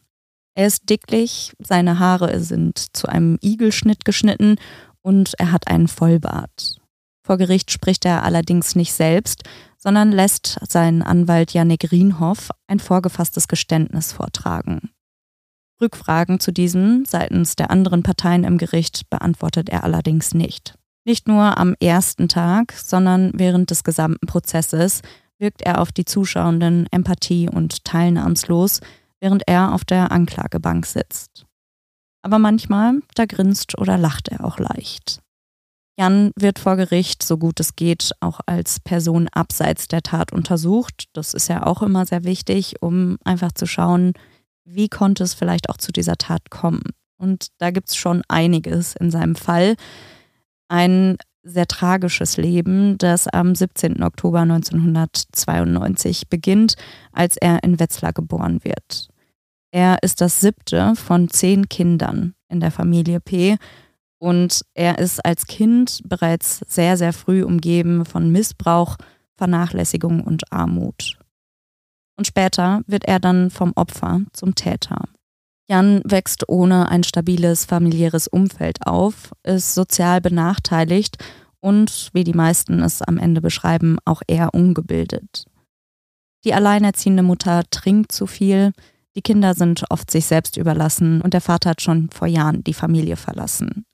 Er ist dicklich, seine Haare sind zu einem Igelschnitt geschnitten und er hat einen Vollbart. Vor Gericht spricht er allerdings nicht selbst, sondern lässt seinen Anwalt Janik Rienhoff ein vorgefasstes Geständnis vortragen. Rückfragen zu diesem seitens der anderen Parteien im Gericht beantwortet er allerdings nicht. Nicht nur am ersten Tag, sondern während des gesamten Prozesses wirkt er auf die Zuschauenden empathie- und teilnahmslos, während er auf der Anklagebank sitzt. Aber manchmal, da grinst oder lacht er auch leicht. Jan wird vor Gericht, so gut es geht, auch als Person abseits der Tat untersucht. Das ist ja auch immer sehr wichtig, um einfach zu schauen, wie konnte es vielleicht auch zu dieser Tat kommen. Und da gibt es schon einiges in seinem Fall. Ein sehr tragisches Leben, das am 17. Oktober 1992 beginnt, als er in Wetzlar geboren wird. Er ist das siebte von zehn Kindern in der Familie P. Und er ist als Kind bereits sehr, sehr früh umgeben von Missbrauch, Vernachlässigung und Armut. Und später wird er dann vom Opfer zum Täter. Jan wächst ohne ein stabiles familiäres Umfeld auf, ist sozial benachteiligt und, wie die meisten es am Ende beschreiben, auch eher ungebildet. Die alleinerziehende Mutter trinkt zu viel, die Kinder sind oft sich selbst überlassen und der Vater hat schon vor Jahren die Familie verlassen.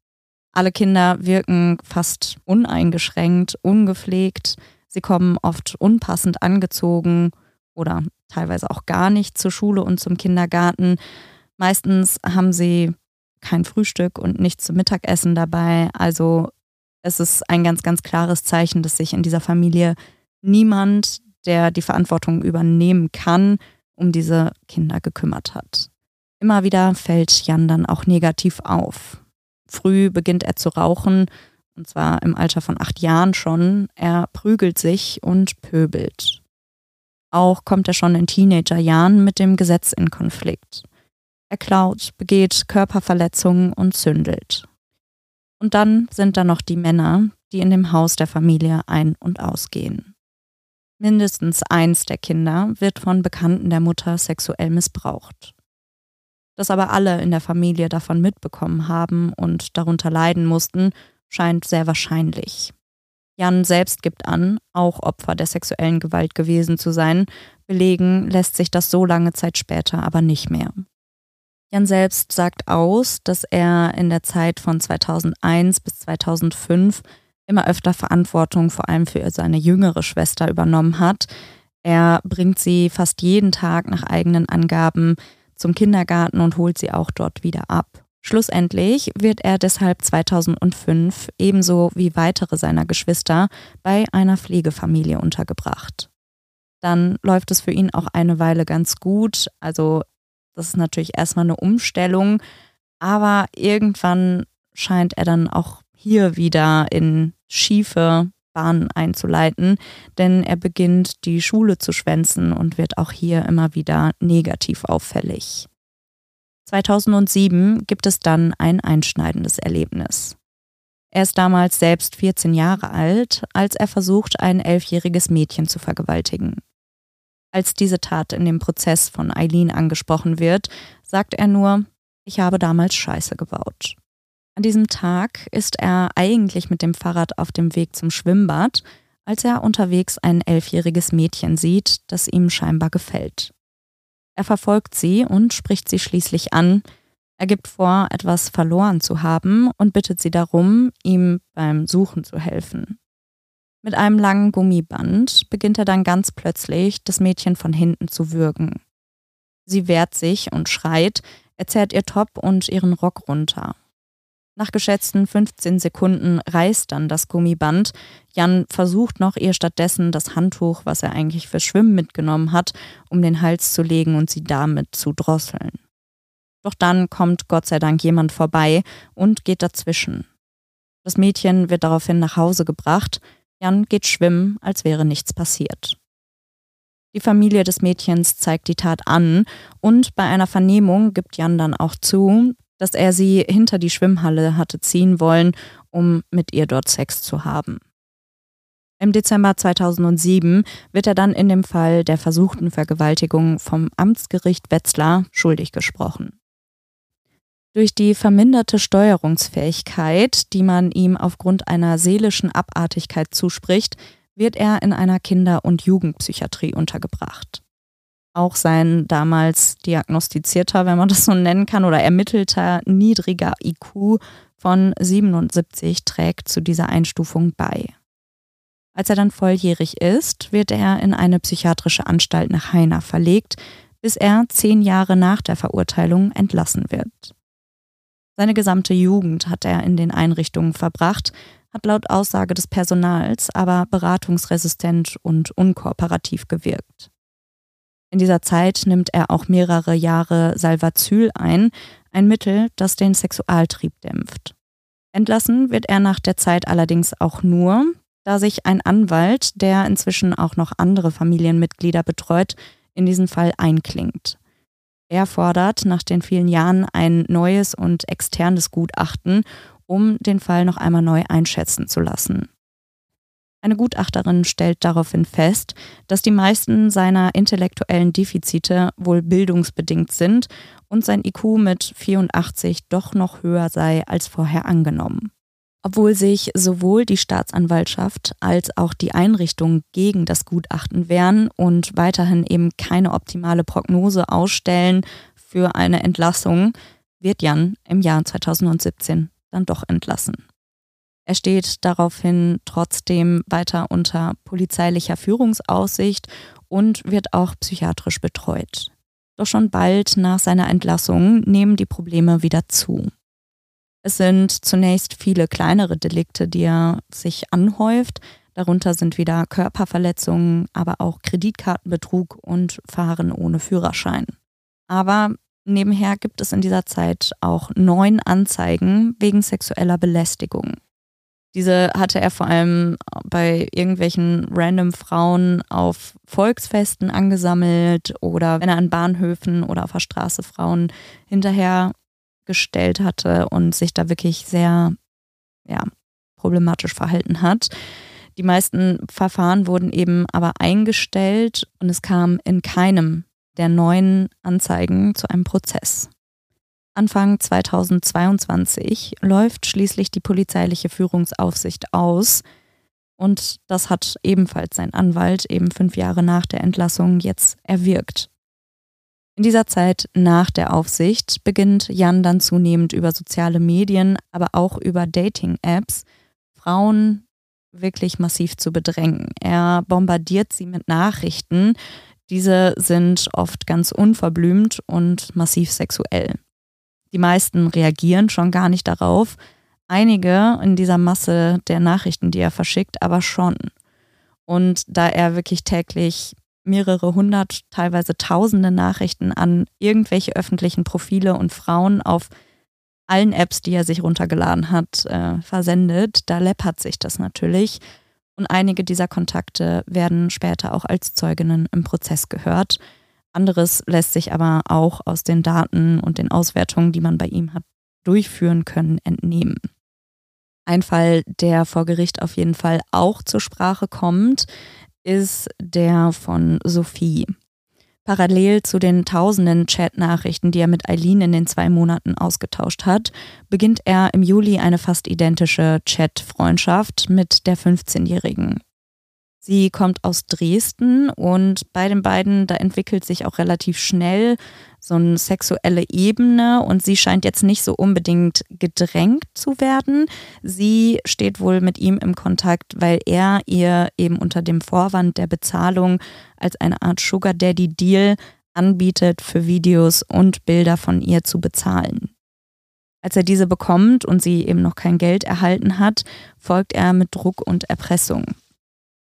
Alle Kinder wirken fast uneingeschränkt, ungepflegt, sie kommen oft unpassend angezogen oder teilweise auch gar nicht zur Schule und zum Kindergarten. Meistens haben sie kein Frühstück und nichts zum Mittagessen dabei. Also es ist ein ganz, ganz klares Zeichen, dass sich in dieser Familie niemand, der die Verantwortung übernehmen kann, um diese Kinder gekümmert hat. Immer wieder fällt Jan dann auch negativ auf. Früh beginnt er zu rauchen, und zwar im Alter von acht Jahren schon. Er prügelt sich und pöbelt. Auch kommt er schon in Teenagerjahren mit dem Gesetz in Konflikt. Er klaut, begeht Körperverletzungen und zündelt. Und dann sind da noch die Männer, die in dem Haus der Familie ein- und ausgehen. Mindestens eins der Kinder wird von Bekannten der Mutter sexuell missbraucht. Dass aber alle in der Familie davon mitbekommen haben und darunter leiden mussten, scheint sehr wahrscheinlich. Jan selbst gibt an, auch Opfer der sexuellen Gewalt gewesen zu sein. Belegen lässt sich das so lange Zeit später aber nicht mehr. Jan selbst sagt aus, dass er in der Zeit von 2001 bis 2005 immer öfter Verantwortung vor allem für seine jüngere Schwester übernommen hat. Er bringt sie fast jeden Tag nach eigenen Angaben zum Kindergarten und holt sie auch dort wieder ab. Schlussendlich wird er deshalb 2005 ebenso wie weitere seiner Geschwister bei einer Pflegefamilie untergebracht. Dann läuft es für ihn auch eine Weile ganz gut. Also das ist natürlich erstmal eine Umstellung, aber irgendwann scheint er dann auch hier wieder in schiefe Bahnen einzuleiten, denn er beginnt die Schule zu schwänzen und wird auch hier immer wieder negativ auffällig. 2007 gibt es dann ein einschneidendes Erlebnis. Er ist damals selbst 14 Jahre alt, als er versucht, ein elfjähriges Mädchen zu vergewaltigen. Als diese Tat in dem Prozess von Eileen angesprochen wird, sagt er nur, ich habe damals Scheiße gebaut. An diesem Tag ist er eigentlich mit dem Fahrrad auf dem Weg zum Schwimmbad, als er unterwegs ein elfjähriges Mädchen sieht, das ihm scheinbar gefällt. Er verfolgt sie und spricht sie schließlich an. Er gibt vor, etwas verloren zu haben und bittet sie darum, ihm beim Suchen zu helfen. Mit einem langen Gummiband beginnt er dann ganz plötzlich, das Mädchen von hinten zu würgen. Sie wehrt sich und schreit, er zerrt ihr Top und ihren Rock runter. Nach geschätzten 15 Sekunden reißt dann das Gummiband. Jan versucht noch ihr stattdessen das Handtuch, was er eigentlich fürs Schwimmen mitgenommen hat, um den Hals zu legen und sie damit zu drosseln. Doch dann kommt Gott sei Dank jemand vorbei und geht dazwischen. Das Mädchen wird daraufhin nach Hause gebracht, Jan geht schwimmen, als wäre nichts passiert. Die Familie des Mädchens zeigt die Tat an und bei einer Vernehmung gibt Jan dann auch zu, dass er sie hinter die Schwimmhalle hatte ziehen wollen, um mit ihr dort Sex zu haben. Im Dezember 2007 wird er dann in dem Fall der versuchten Vergewaltigung vom Amtsgericht Wetzlar schuldig gesprochen. Durch die verminderte Steuerungsfähigkeit, die man ihm aufgrund einer seelischen Abartigkeit zuspricht, wird er in einer Kinder- und Jugendpsychiatrie untergebracht. Auch sein damals diagnostizierter, wenn man das so nennen kann, oder ermittelter niedriger IQ von 77 trägt zu dieser Einstufung bei. Als er dann volljährig ist, wird er in eine psychiatrische Anstalt nach Heiner verlegt, bis er zehn Jahre nach der Verurteilung entlassen wird. Seine gesamte Jugend hat er in den Einrichtungen verbracht, hat laut Aussage des Personals aber beratungsresistent und unkooperativ gewirkt. In dieser Zeit nimmt er auch mehrere Jahre Salvazyl ein, ein Mittel, das den Sexualtrieb dämpft. Entlassen wird er nach der Zeit allerdings auch nur, da sich ein Anwalt, der inzwischen auch noch andere Familienmitglieder betreut, in diesen Fall einklingt. Er fordert nach den vielen Jahren ein neues und externes Gutachten, um den Fall noch einmal neu einschätzen zu lassen. Eine Gutachterin stellt daraufhin fest, dass die meisten seiner intellektuellen Defizite wohl bildungsbedingt sind und sein IQ mit 84 doch noch höher sei als vorher angenommen. Obwohl sich sowohl die Staatsanwaltschaft als auch die Einrichtung gegen das Gutachten wehren und weiterhin eben keine optimale Prognose ausstellen für eine Entlassung, wird Jan im Jahr 2017 dann doch entlassen. Er steht daraufhin trotzdem weiter unter polizeilicher Führungsaussicht und wird auch psychiatrisch betreut. Doch schon bald nach seiner Entlassung nehmen die Probleme wieder zu. Es sind zunächst viele kleinere Delikte, die er sich anhäuft. Darunter sind wieder Körperverletzungen, aber auch Kreditkartenbetrug und Fahren ohne Führerschein. Aber nebenher gibt es in dieser Zeit auch neun Anzeigen wegen sexueller Belästigung. Diese hatte er vor allem bei irgendwelchen random Frauen auf Volksfesten angesammelt oder wenn er an Bahnhöfen oder auf der Straße Frauen hinterher gestellt hatte und sich da wirklich sehr ja, problematisch verhalten hat. Die meisten Verfahren wurden eben aber eingestellt und es kam in keinem der neuen Anzeigen zu einem Prozess. Anfang 2022 läuft schließlich die polizeiliche Führungsaufsicht aus und das hat ebenfalls sein Anwalt eben fünf Jahre nach der Entlassung jetzt erwirkt. In dieser Zeit nach der Aufsicht beginnt Jan dann zunehmend über soziale Medien, aber auch über Dating-Apps Frauen wirklich massiv zu bedrängen. Er bombardiert sie mit Nachrichten. Diese sind oft ganz unverblümt und massiv sexuell. Die meisten reagieren schon gar nicht darauf. Einige in dieser Masse der Nachrichten, die er verschickt, aber schon. Und da er wirklich täglich mehrere hundert, teilweise tausende Nachrichten an irgendwelche öffentlichen Profile und Frauen auf allen Apps, die er sich runtergeladen hat, äh, versendet. Da läppert sich das natürlich. Und einige dieser Kontakte werden später auch als Zeuginnen im Prozess gehört. Anderes lässt sich aber auch aus den Daten und den Auswertungen, die man bei ihm hat, durchführen können, entnehmen. Ein Fall, der vor Gericht auf jeden Fall auch zur Sprache kommt, ist der von Sophie. Parallel zu den tausenden Chat-Nachrichten, die er mit Eileen in den zwei Monaten ausgetauscht hat, beginnt er im Juli eine fast identische Chat-Freundschaft mit der 15-Jährigen. Sie kommt aus Dresden und bei den beiden, da entwickelt sich auch relativ schnell so eine sexuelle Ebene und sie scheint jetzt nicht so unbedingt gedrängt zu werden. Sie steht wohl mit ihm im Kontakt, weil er ihr eben unter dem Vorwand der Bezahlung als eine Art Sugar Daddy Deal anbietet, für Videos und Bilder von ihr zu bezahlen. Als er diese bekommt und sie eben noch kein Geld erhalten hat, folgt er mit Druck und Erpressung.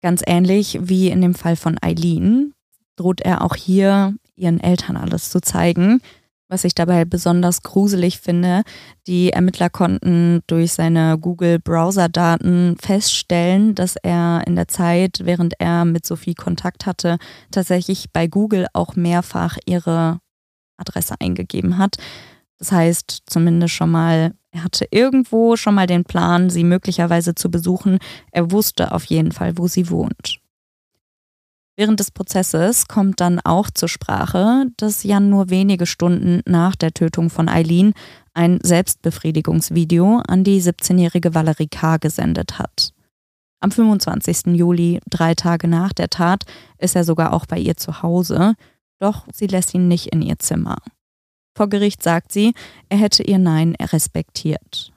Ganz ähnlich wie in dem Fall von Eileen droht er auch hier ihren Eltern alles zu zeigen. Was ich dabei besonders gruselig finde, die Ermittler konnten durch seine Google-Browser-Daten feststellen, dass er in der Zeit, während er mit Sophie Kontakt hatte, tatsächlich bei Google auch mehrfach ihre Adresse eingegeben hat. Das heißt, zumindest schon mal er hatte irgendwo schon mal den Plan, sie möglicherweise zu besuchen. Er wusste auf jeden Fall, wo sie wohnt. Während des Prozesses kommt dann auch zur Sprache, dass Jan nur wenige Stunden nach der Tötung von Eileen ein Selbstbefriedigungsvideo an die 17-jährige Valerie K. gesendet hat. Am 25. Juli, drei Tage nach der Tat, ist er sogar auch bei ihr zu Hause, doch sie lässt ihn nicht in ihr Zimmer. Vor Gericht sagt sie, er hätte ihr Nein respektiert.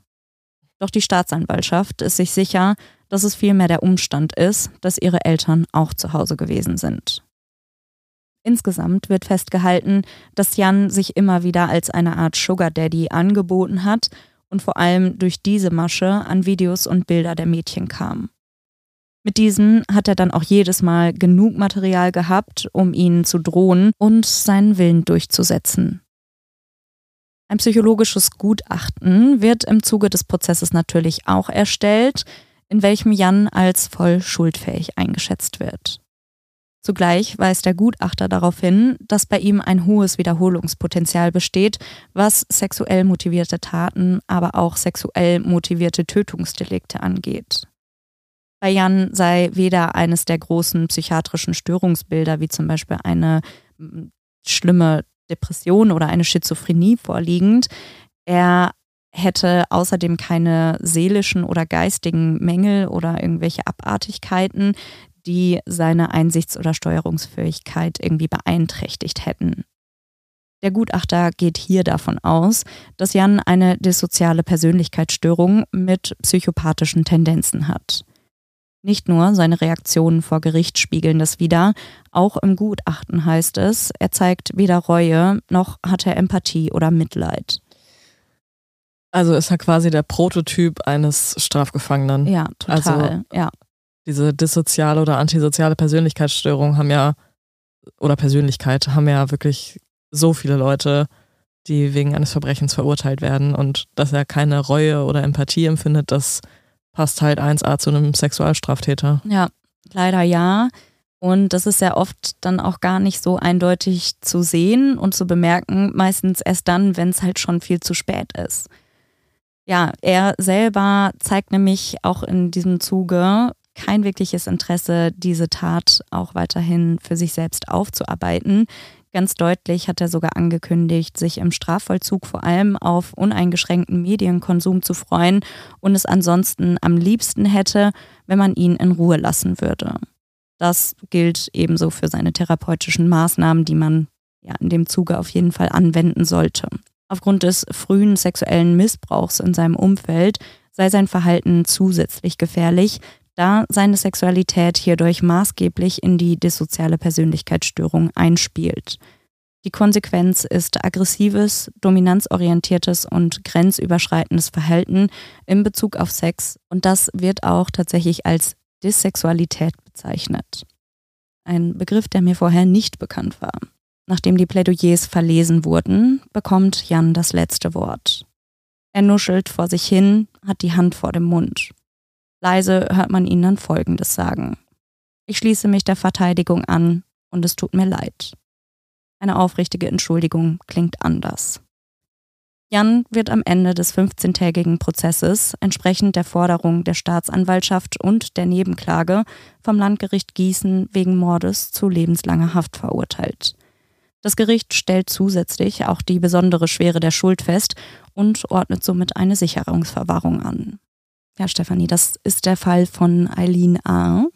Doch die Staatsanwaltschaft ist sich sicher, dass es vielmehr der Umstand ist, dass ihre Eltern auch zu Hause gewesen sind. Insgesamt wird festgehalten, dass Jan sich immer wieder als eine Art Sugar Daddy angeboten hat und vor allem durch diese Masche an Videos und Bilder der Mädchen kam. Mit diesen hat er dann auch jedes Mal genug Material gehabt, um ihnen zu drohen und seinen Willen durchzusetzen. Ein psychologisches Gutachten wird im Zuge des Prozesses natürlich auch erstellt, in welchem Jan als voll schuldfähig eingeschätzt wird. Zugleich weist der Gutachter darauf hin, dass bei ihm ein hohes Wiederholungspotenzial besteht, was sexuell motivierte Taten, aber auch sexuell motivierte Tötungsdelikte angeht. Bei Jan sei weder eines der großen psychiatrischen Störungsbilder, wie zum Beispiel eine schlimme Depression oder eine Schizophrenie vorliegend. Er hätte außerdem keine seelischen oder geistigen Mängel oder irgendwelche Abartigkeiten, die seine Einsichts- oder Steuerungsfähigkeit irgendwie beeinträchtigt hätten. Der Gutachter geht hier davon aus, dass Jan eine dissoziale Persönlichkeitsstörung mit psychopathischen Tendenzen hat. Nicht nur seine Reaktionen vor Gericht spiegeln das wider, auch im Gutachten heißt es, er zeigt weder Reue noch hat er Empathie oder Mitleid. Also ist er quasi der Prototyp eines Strafgefangenen. Ja, total. Also ja. Diese dissoziale oder antisoziale Persönlichkeitsstörung haben ja, oder Persönlichkeit, haben ja wirklich so viele Leute, die wegen eines Verbrechens verurteilt werden. Und dass er keine Reue oder Empathie empfindet, das passt halt 1a zu einem Sexualstraftäter. Ja, leider ja. Und das ist ja oft dann auch gar nicht so eindeutig zu sehen und zu bemerken, meistens erst dann, wenn es halt schon viel zu spät ist. Ja, er selber zeigt nämlich auch in diesem Zuge kein wirkliches Interesse, diese Tat auch weiterhin für sich selbst aufzuarbeiten. Ganz deutlich hat er sogar angekündigt, sich im Strafvollzug vor allem auf uneingeschränkten Medienkonsum zu freuen und es ansonsten am liebsten hätte, wenn man ihn in Ruhe lassen würde. Das gilt ebenso für seine therapeutischen Maßnahmen, die man ja in dem Zuge auf jeden Fall anwenden sollte. Aufgrund des frühen sexuellen Missbrauchs in seinem Umfeld sei sein Verhalten zusätzlich gefährlich, da seine Sexualität hierdurch maßgeblich in die dissoziale Persönlichkeitsstörung einspielt. Die Konsequenz ist aggressives, dominanzorientiertes und grenzüberschreitendes Verhalten in Bezug auf Sex und das wird auch tatsächlich als Dissexualität bezeichnet. Ein Begriff, der mir vorher nicht bekannt war. Nachdem die Plädoyers verlesen wurden, bekommt Jan das letzte Wort. Er nuschelt vor sich hin, hat die Hand vor dem Mund. Leise hört man ihn dann Folgendes sagen. Ich schließe mich der Verteidigung an und es tut mir leid. Eine aufrichtige Entschuldigung klingt anders. Jan wird am Ende des 15-tägigen Prozesses entsprechend der Forderung der Staatsanwaltschaft und der Nebenklage vom Landgericht Gießen wegen Mordes zu lebenslanger Haft verurteilt. Das Gericht stellt zusätzlich auch die besondere Schwere der Schuld fest und ordnet somit eine Sicherungsverwahrung an. Ja, Stefanie, das ist der Fall von Eileen A.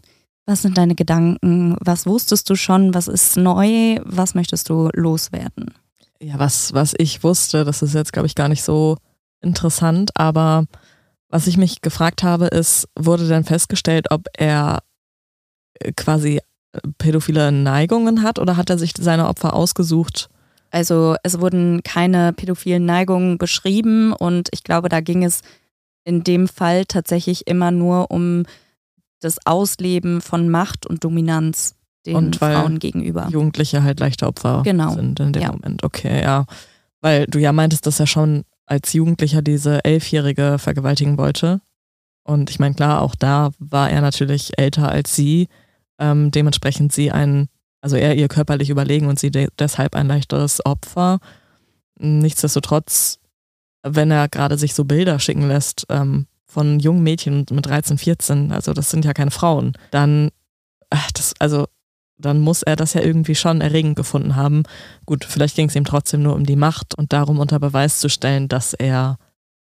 Was sind deine Gedanken? Was wusstest du schon? Was ist neu? Was möchtest du loswerden? Ja, was, was ich wusste, das ist jetzt, glaube ich, gar nicht so interessant, aber was ich mich gefragt habe, ist, wurde denn festgestellt, ob er äh, quasi äh, pädophile Neigungen hat oder hat er sich seine Opfer ausgesucht? Also es wurden keine pädophilen Neigungen beschrieben und ich glaube, da ging es in dem Fall tatsächlich immer nur um das Ausleben von Macht und Dominanz den und Frauen gegenüber. Jugendliche halt leichte Opfer genau. sind in dem ja. Moment. Okay, ja. Weil du ja meintest, dass er schon als Jugendlicher diese Elfjährige vergewaltigen wollte. Und ich meine, klar, auch da war er natürlich älter als sie. Ähm, dementsprechend sie ein, also er ihr körperlich überlegen und sie de deshalb ein leichteres Opfer. Nichtsdestotrotz wenn er gerade sich so Bilder schicken lässt ähm, von jungen Mädchen mit 13, 14, also das sind ja keine Frauen, dann, ach, das, also, dann muss er das ja irgendwie schon erregend gefunden haben. Gut, vielleicht ging es ihm trotzdem nur um die Macht und darum unter Beweis zu stellen, dass er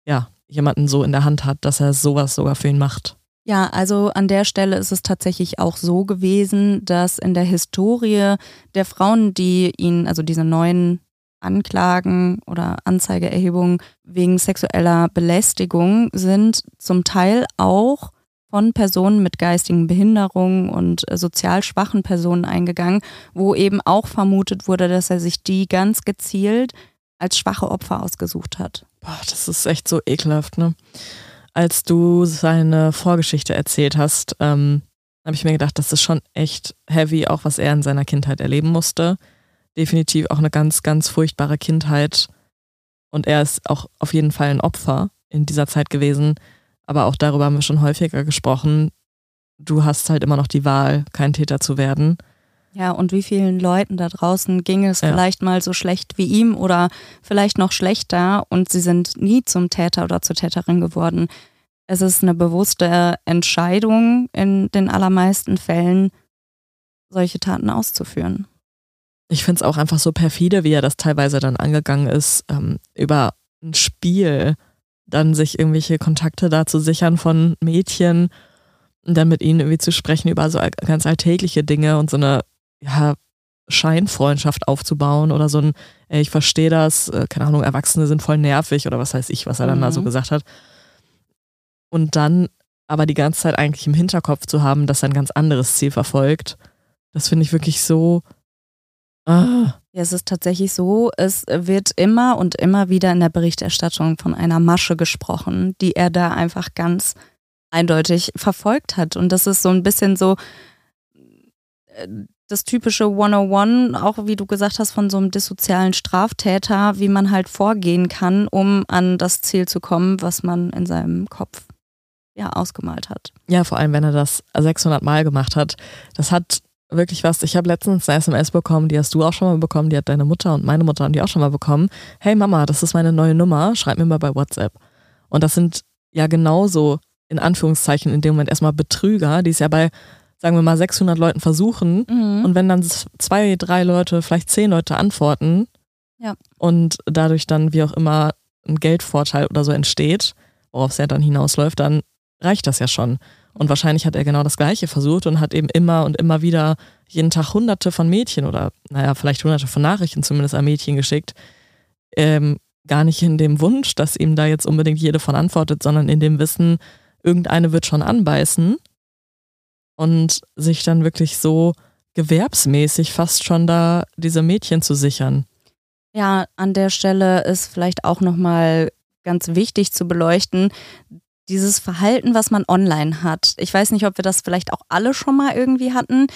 ja jemanden so in der Hand hat, dass er sowas sogar für ihn macht. Ja, also an der Stelle ist es tatsächlich auch so gewesen, dass in der Historie der Frauen, die ihn, also diese neuen Anklagen oder Anzeigeerhebungen wegen sexueller Belästigung sind zum Teil auch von Personen mit geistigen Behinderungen und äh, sozial schwachen Personen eingegangen, wo eben auch vermutet wurde, dass er sich die ganz gezielt als schwache Opfer ausgesucht hat. Boah, das ist echt so ekelhaft, ne? Als du seine Vorgeschichte erzählt hast, ähm, habe ich mir gedacht, das ist schon echt heavy, auch was er in seiner Kindheit erleben musste definitiv auch eine ganz, ganz furchtbare Kindheit. Und er ist auch auf jeden Fall ein Opfer in dieser Zeit gewesen. Aber auch darüber haben wir schon häufiger gesprochen. Du hast halt immer noch die Wahl, kein Täter zu werden. Ja, und wie vielen Leuten da draußen ging es ja. vielleicht mal so schlecht wie ihm oder vielleicht noch schlechter und sie sind nie zum Täter oder zur Täterin geworden. Es ist eine bewusste Entscheidung in den allermeisten Fällen, solche Taten auszuführen. Ich finde es auch einfach so perfide, wie er das teilweise dann angegangen ist, ähm, über ein Spiel dann sich irgendwelche Kontakte da zu sichern von Mädchen und dann mit ihnen irgendwie zu sprechen über so ganz alltägliche Dinge und so eine ja, Scheinfreundschaft aufzubauen oder so ein, ey, ich verstehe das, äh, keine Ahnung, Erwachsene sind voll nervig oder was weiß ich, was er dann mhm. da so mhm. gesagt hat. Und dann aber die ganze Zeit eigentlich im Hinterkopf zu haben, dass er ein ganz anderes Ziel verfolgt, das finde ich wirklich so. Ah. Ja, es ist tatsächlich so, es wird immer und immer wieder in der Berichterstattung von einer Masche gesprochen, die er da einfach ganz eindeutig verfolgt hat. Und das ist so ein bisschen so äh, das typische 101, auch wie du gesagt hast, von so einem dissozialen Straftäter, wie man halt vorgehen kann, um an das Ziel zu kommen, was man in seinem Kopf ja ausgemalt hat. Ja, vor allem, wenn er das 600 Mal gemacht hat. Das hat wirklich was. Ich habe letztens eine SMS bekommen, die hast du auch schon mal bekommen, die hat deine Mutter und meine Mutter und die auch schon mal bekommen. Hey Mama, das ist meine neue Nummer, schreib mir mal bei WhatsApp. Und das sind ja genauso in Anführungszeichen in dem Moment erstmal Betrüger, die es ja bei, sagen wir mal, 600 Leuten versuchen. Mhm. Und wenn dann zwei, drei Leute, vielleicht zehn Leute antworten ja. und dadurch dann wie auch immer ein Geldvorteil oder so entsteht, worauf es ja dann hinausläuft, dann reicht das ja schon. Und wahrscheinlich hat er genau das Gleiche versucht und hat eben immer und immer wieder jeden Tag hunderte von Mädchen oder, naja, vielleicht hunderte von Nachrichten zumindest an Mädchen geschickt. Ähm, gar nicht in dem Wunsch, dass ihm da jetzt unbedingt jede von antwortet, sondern in dem Wissen, irgendeine wird schon anbeißen und sich dann wirklich so gewerbsmäßig fast schon da diese Mädchen zu sichern. Ja, an der Stelle ist vielleicht auch nochmal ganz wichtig zu beleuchten, dieses Verhalten, was man online hat. Ich weiß nicht, ob wir das vielleicht auch alle schon mal irgendwie hatten.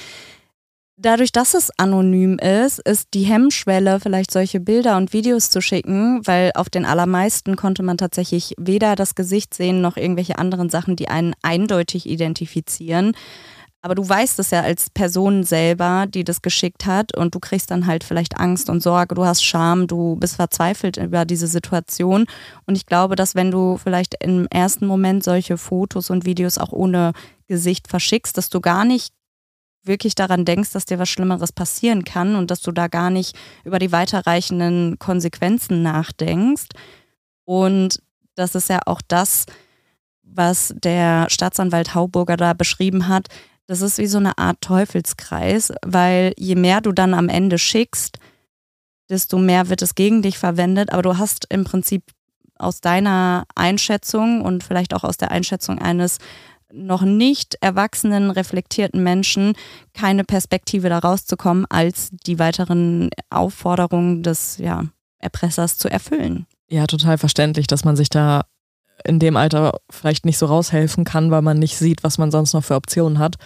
Dadurch, dass es anonym ist, ist die Hemmschwelle, vielleicht solche Bilder und Videos zu schicken, weil auf den allermeisten konnte man tatsächlich weder das Gesicht sehen noch irgendwelche anderen Sachen, die einen eindeutig identifizieren. Aber du weißt es ja als Person selber, die das geschickt hat und du kriegst dann halt vielleicht Angst und Sorge, du hast Scham, du bist verzweifelt über diese Situation. Und ich glaube, dass wenn du vielleicht im ersten Moment solche Fotos und Videos auch ohne Gesicht verschickst, dass du gar nicht wirklich daran denkst, dass dir was Schlimmeres passieren kann und dass du da gar nicht über die weiterreichenden Konsequenzen nachdenkst. Und das ist ja auch das, was der Staatsanwalt Hauburger da beschrieben hat, das ist wie so eine Art Teufelskreis, weil je mehr du dann am Ende schickst, desto mehr wird es gegen dich verwendet. Aber du hast im Prinzip aus deiner Einschätzung und vielleicht auch aus der Einschätzung eines noch nicht erwachsenen, reflektierten Menschen keine Perspektive da rauszukommen, als die weiteren Aufforderungen des ja, Erpressers zu erfüllen. Ja, total verständlich, dass man sich da in dem Alter vielleicht nicht so raushelfen kann, weil man nicht sieht, was man sonst noch für Optionen hat.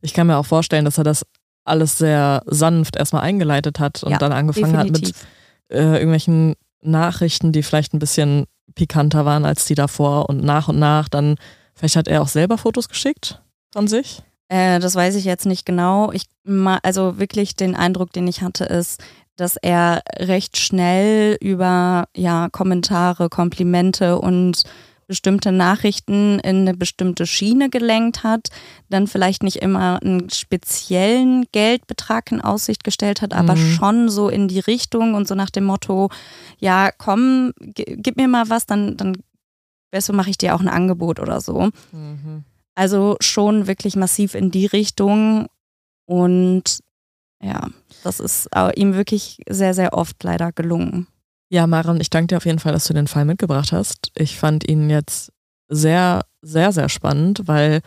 Ich kann mir auch vorstellen, dass er das alles sehr sanft erstmal eingeleitet hat und ja, dann angefangen definitiv. hat mit äh, irgendwelchen Nachrichten, die vielleicht ein bisschen pikanter waren als die davor und nach und nach dann, vielleicht hat er auch selber Fotos geschickt von sich. Äh, das weiß ich jetzt nicht genau. Ich also wirklich den Eindruck, den ich hatte, ist, dass er recht schnell über ja Kommentare, Komplimente und bestimmte Nachrichten in eine bestimmte Schiene gelenkt hat, dann vielleicht nicht immer einen speziellen Geldbetrag in Aussicht gestellt hat, aber mhm. schon so in die Richtung und so nach dem Motto, ja, komm, gib mir mal was, dann, dann besser mache ich dir auch ein Angebot oder so. Mhm. Also schon wirklich massiv in die Richtung und ja, das ist ihm wirklich sehr, sehr oft leider gelungen. Ja, Maren, ich danke dir auf jeden Fall, dass du den Fall mitgebracht hast. Ich fand ihn jetzt sehr, sehr, sehr spannend, weil,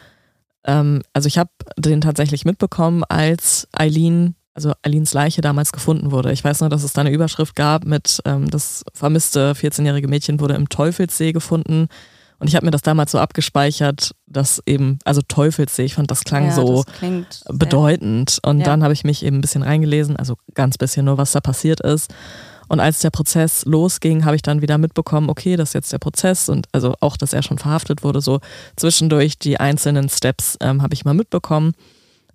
ähm, also ich habe den tatsächlich mitbekommen, als Eileen, also Eileens Leiche damals gefunden wurde. Ich weiß nur, dass es da eine Überschrift gab mit, ähm, das vermisste 14-jährige Mädchen wurde im Teufelssee gefunden. Und ich habe mir das damals so abgespeichert, dass eben, also Teufelssee, ich fand das klang ja, so das bedeutend. Und ja. dann habe ich mich eben ein bisschen reingelesen, also ganz bisschen nur, was da passiert ist. Und als der Prozess losging, habe ich dann wieder mitbekommen, okay, das ist jetzt der Prozess und also auch, dass er schon verhaftet wurde, so zwischendurch die einzelnen Steps ähm, habe ich mal mitbekommen.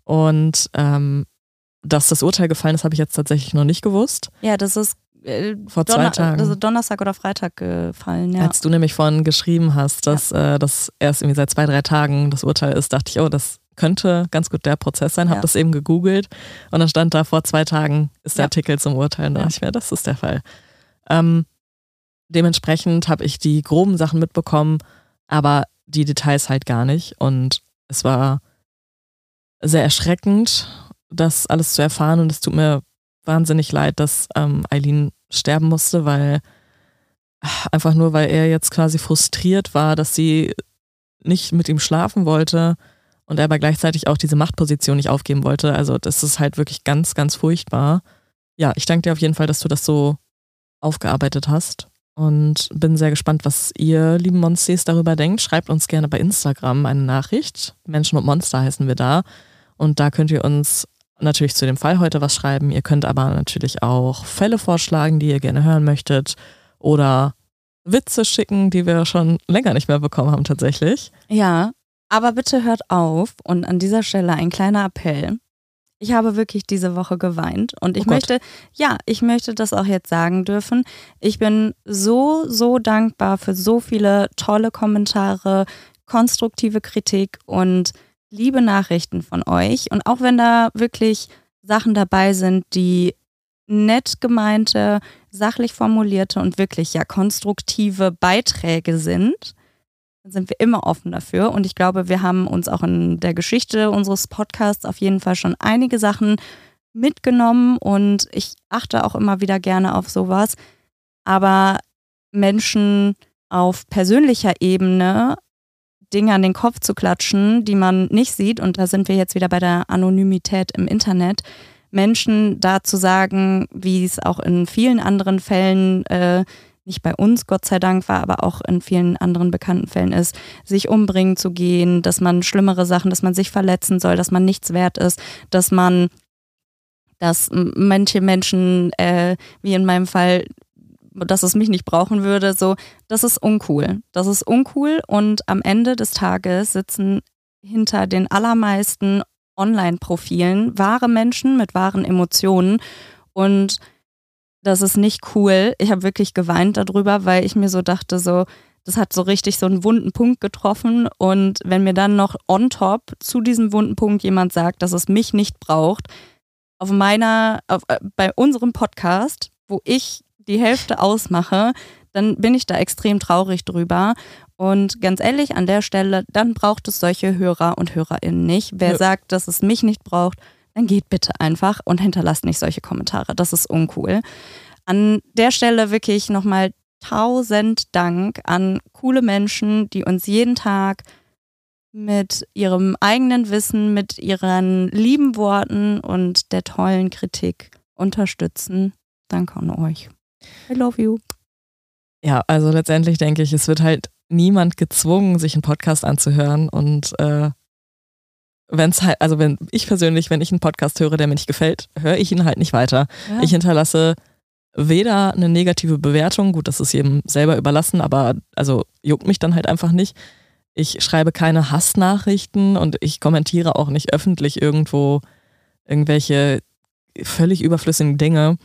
Und ähm, dass das Urteil gefallen ist, habe ich jetzt tatsächlich noch nicht gewusst. Ja, das ist äh, vor zwei Donner Tagen. Also Donnerstag oder Freitag gefallen, ja. Als du nämlich vorhin geschrieben hast, dass ja. äh, das erst irgendwie seit zwei, drei Tagen das Urteil ist, dachte ich, oh, das könnte ganz gut der Prozess sein, habe ja. das eben gegoogelt und dann stand da vor zwei Tagen ist der ja. Artikel zum Urteil. Da dachte ich mir, das ist der Fall. Ähm, dementsprechend habe ich die groben Sachen mitbekommen, aber die Details halt gar nicht. Und es war sehr erschreckend, das alles zu erfahren. Und es tut mir wahnsinnig leid, dass ähm, Eileen sterben musste, weil einfach nur, weil er jetzt quasi frustriert war, dass sie nicht mit ihm schlafen wollte und er aber gleichzeitig auch diese Machtposition nicht aufgeben wollte. Also das ist halt wirklich ganz, ganz furchtbar. Ja, ich danke dir auf jeden Fall, dass du das so aufgearbeitet hast und bin sehr gespannt, was ihr, lieben Monsties, darüber denkt. Schreibt uns gerne bei Instagram eine Nachricht. Menschen und Monster heißen wir da. Und da könnt ihr uns natürlich zu dem Fall heute was schreiben. Ihr könnt aber natürlich auch Fälle vorschlagen, die ihr gerne hören möchtet oder Witze schicken, die wir schon länger nicht mehr bekommen haben tatsächlich. Ja, aber bitte hört auf und an dieser Stelle ein kleiner Appell. Ich habe wirklich diese Woche geweint und ich oh möchte, ja, ich möchte das auch jetzt sagen dürfen. Ich bin so, so dankbar für so viele tolle Kommentare, konstruktive Kritik und liebe Nachrichten von euch. Und auch wenn da wirklich Sachen dabei sind, die nett gemeinte, sachlich formulierte und wirklich ja konstruktive Beiträge sind, dann sind wir immer offen dafür. Und ich glaube, wir haben uns auch in der Geschichte unseres Podcasts auf jeden Fall schon einige Sachen mitgenommen und ich achte auch immer wieder gerne auf sowas. Aber Menschen auf persönlicher Ebene Dinge an den Kopf zu klatschen, die man nicht sieht, und da sind wir jetzt wieder bei der Anonymität im Internet, Menschen da zu sagen, wie es auch in vielen anderen Fällen, äh, nicht bei uns Gott sei Dank war, aber auch in vielen anderen bekannten Fällen ist, sich umbringen zu gehen, dass man schlimmere Sachen, dass man sich verletzen soll, dass man nichts wert ist, dass man, dass manche Menschen, äh, wie in meinem Fall, dass es mich nicht brauchen würde, so, das ist uncool. Das ist uncool und am Ende des Tages sitzen hinter den allermeisten Online-Profilen wahre Menschen mit wahren Emotionen und das ist nicht cool. Ich habe wirklich geweint darüber, weil ich mir so dachte, so, das hat so richtig so einen wunden Punkt getroffen. Und wenn mir dann noch on top zu diesem wunden Punkt jemand sagt, dass es mich nicht braucht, auf meiner, auf, äh, bei unserem Podcast, wo ich die Hälfte ausmache, dann bin ich da extrem traurig drüber. Und ganz ehrlich, an der Stelle, dann braucht es solche Hörer und HörerInnen nicht. Wer ja. sagt, dass es mich nicht braucht, dann geht bitte einfach und hinterlasst nicht solche Kommentare. Das ist uncool. An der Stelle wirklich nochmal tausend Dank an coole Menschen, die uns jeden Tag mit ihrem eigenen Wissen, mit ihren lieben Worten und der tollen Kritik unterstützen. Danke an euch. I love you. Ja, also letztendlich denke ich, es wird halt niemand gezwungen, sich einen Podcast anzuhören. Und äh, wenn es halt, also wenn ich persönlich, wenn ich einen Podcast höre, der mir nicht gefällt, höre ich ihn halt nicht weiter. Ja. Ich hinterlasse weder eine negative Bewertung, gut, das ist jedem selber überlassen, aber also juckt mich dann halt einfach nicht. Ich schreibe keine Hassnachrichten und ich kommentiere auch nicht öffentlich irgendwo irgendwelche völlig überflüssigen Dinge.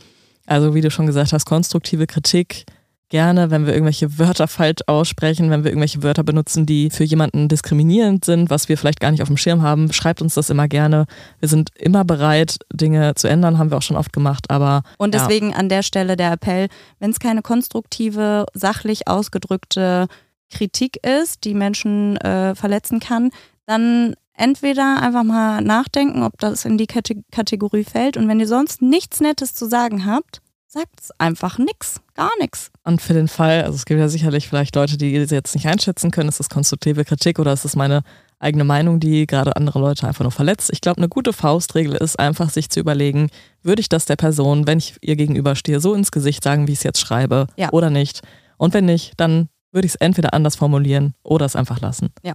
Also wie du schon gesagt hast, konstruktive Kritik gerne, wenn wir irgendwelche Wörter falsch aussprechen, wenn wir irgendwelche Wörter benutzen, die für jemanden diskriminierend sind, was wir vielleicht gar nicht auf dem Schirm haben, schreibt uns das immer gerne. Wir sind immer bereit, Dinge zu ändern, haben wir auch schon oft gemacht, aber. Und deswegen ja. an der Stelle der Appell, wenn es keine konstruktive, sachlich ausgedrückte Kritik ist, die Menschen äh, verletzen kann, dann entweder einfach mal nachdenken, ob das in die Kategorie fällt und wenn ihr sonst nichts Nettes zu sagen habt, sagt es einfach nichts, gar nichts. Und für den Fall, also es gibt ja sicherlich vielleicht Leute, die das jetzt nicht einschätzen können, ist das konstruktive Kritik oder ist das meine eigene Meinung, die gerade andere Leute einfach nur verletzt. Ich glaube, eine gute Faustregel ist einfach, sich zu überlegen, würde ich das der Person, wenn ich ihr gegenüberstehe, so ins Gesicht sagen, wie ich es jetzt schreibe ja. oder nicht. Und wenn nicht, dann würde ich es entweder anders formulieren oder es einfach lassen. Ja.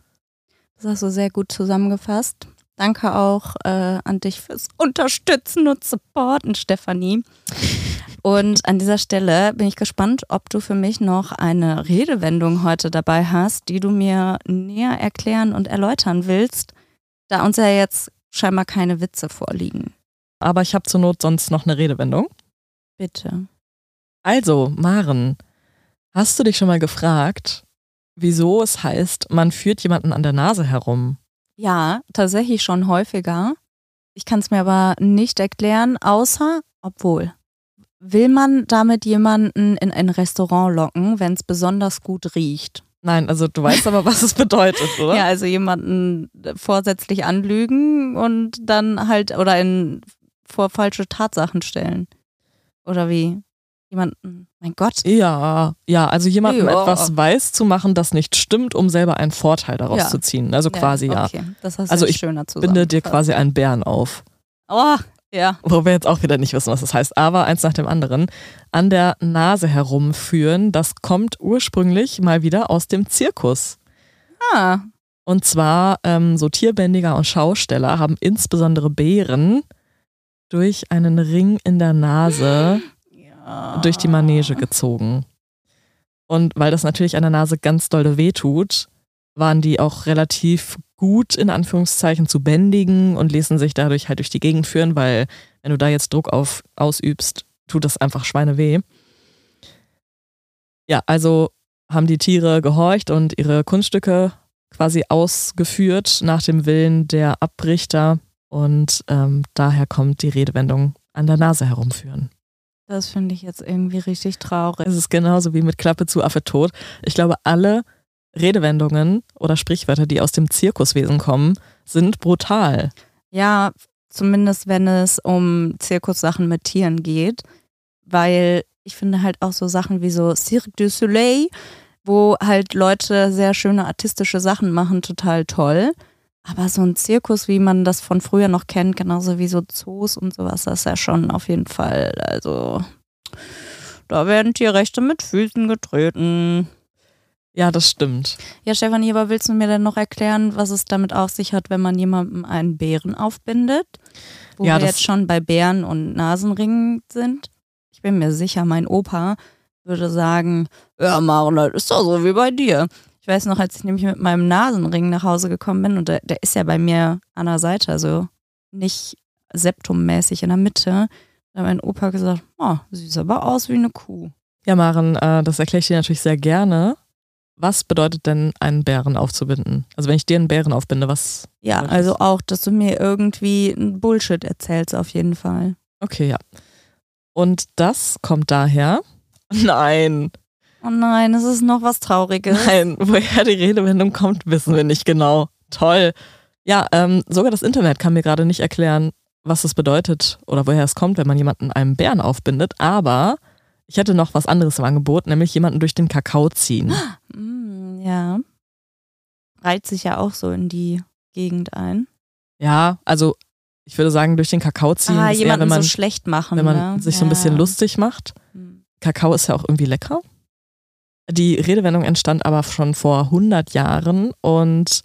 Das hast du sehr gut zusammengefasst. Danke auch äh, an dich fürs Unterstützen und Supporten, Stefanie. Und an dieser Stelle bin ich gespannt, ob du für mich noch eine Redewendung heute dabei hast, die du mir näher erklären und erläutern willst, da uns ja jetzt scheinbar keine Witze vorliegen. Aber ich habe zur Not sonst noch eine Redewendung. Bitte. Also, Maren, hast du dich schon mal gefragt, wieso es heißt, man führt jemanden an der Nase herum? Ja, tatsächlich schon häufiger. Ich kann es mir aber nicht erklären, außer, obwohl. Will man damit jemanden in ein Restaurant locken, wenn es besonders gut riecht? Nein, also du weißt aber, was es bedeutet, oder? Ja, also jemanden vorsätzlich anlügen und dann halt oder in vor falsche Tatsachen stellen. Oder wie? Jemanden, mein Gott. Ja, ja, also jemandem Ja. etwas weiß zu machen, das nicht stimmt, um selber einen Vorteil daraus Ja. zu ziehen. Also quasi ja. Okay, das hast du Also ich. Binde dir quasi einen Bären auf. Oh, ja. Wo wir jetzt auch wieder nicht wissen, was das heißt, aber eins nach dem anderen. An der Nase herumführen, das kommt ursprünglich mal wieder aus dem Zirkus. Ah, Und zwar ähm, so Tierbändiger und Schausteller haben insbesondere Bären durch einen Ring in der Nase. durch die Manege gezogen. Und weil das natürlich an der Nase ganz dolle wehtut, waren die auch relativ gut in Anführungszeichen zu bändigen und ließen sich dadurch halt durch die Gegend führen, weil wenn du da jetzt Druck auf ausübst, tut das einfach Schweine weh. Ja, also haben die Tiere gehorcht und ihre Kunststücke quasi ausgeführt nach dem Willen der Abrichter und ähm, daher kommt die Redewendung an der Nase herumführen. Das finde ich jetzt irgendwie richtig traurig. Es ist genauso wie mit Klappe zu Affe tot. Ich glaube, alle Redewendungen oder Sprichwörter, die aus dem Zirkuswesen kommen, sind brutal. Ja, zumindest wenn es um Zirkussachen mit Tieren geht, weil ich finde halt auch so Sachen wie so Cirque du Soleil, wo halt Leute sehr schöne artistische Sachen machen, total toll. Aber so ein Zirkus, wie man das von früher noch kennt, genauso wie so Zoos und sowas, das ist ja schon auf jeden Fall, also da werden Tierrechte mit Füßen getreten. Ja, das stimmt. Ja, Stefanie, aber willst du mir denn noch erklären, was es damit auf sich hat, wenn man jemandem einen Bären aufbindet? Wo Ja, wir jetzt schon bei Bären und Nasenringen sind. Ich bin mir sicher, mein Opa würde sagen, ja, Maren, das ist doch so wie bei dir. Ich weiß noch, als ich nämlich mit meinem Nasenring nach Hause gekommen bin, und der, der ist ja bei mir an der Seite, also nicht septummäßig in der Mitte, da hat mein Opa gesagt, oh, sieht aber aus wie eine Kuh. Ja, Maren, äh, das erkläre ich dir natürlich sehr gerne. Was bedeutet denn, einen Bären aufzubinden? Also wenn ich dir einen Bären aufbinde, was? Ja, also auch, dass du mir irgendwie ein Bullshit erzählst, auf jeden Fall. Okay, ja. Und das kommt daher. Nein, Oh nein, es ist noch was Trauriges. nein, woher die Redewendung kommt, wissen wir nicht genau. Toll. Ja, ähm, sogar das Internet kann mir gerade nicht erklären, was es bedeutet oder woher es kommt, wenn man jemanden einem Bären aufbindet. Aber ich hätte noch was anderes im Angebot, nämlich jemanden durch den Kakao ziehen. Mm, ja. Reiht sich ja auch so in die Gegend ein. Ja, also ich würde sagen, durch den Kakao ziehen ah, ist eher, jemanden wenn man, so schlecht machen. wenn man ne? sich so ein bisschen Ja. lustig macht. Hm. Kakao ist ja auch irgendwie lecker. Die Redewendung entstand aber schon vor 100 Jahren und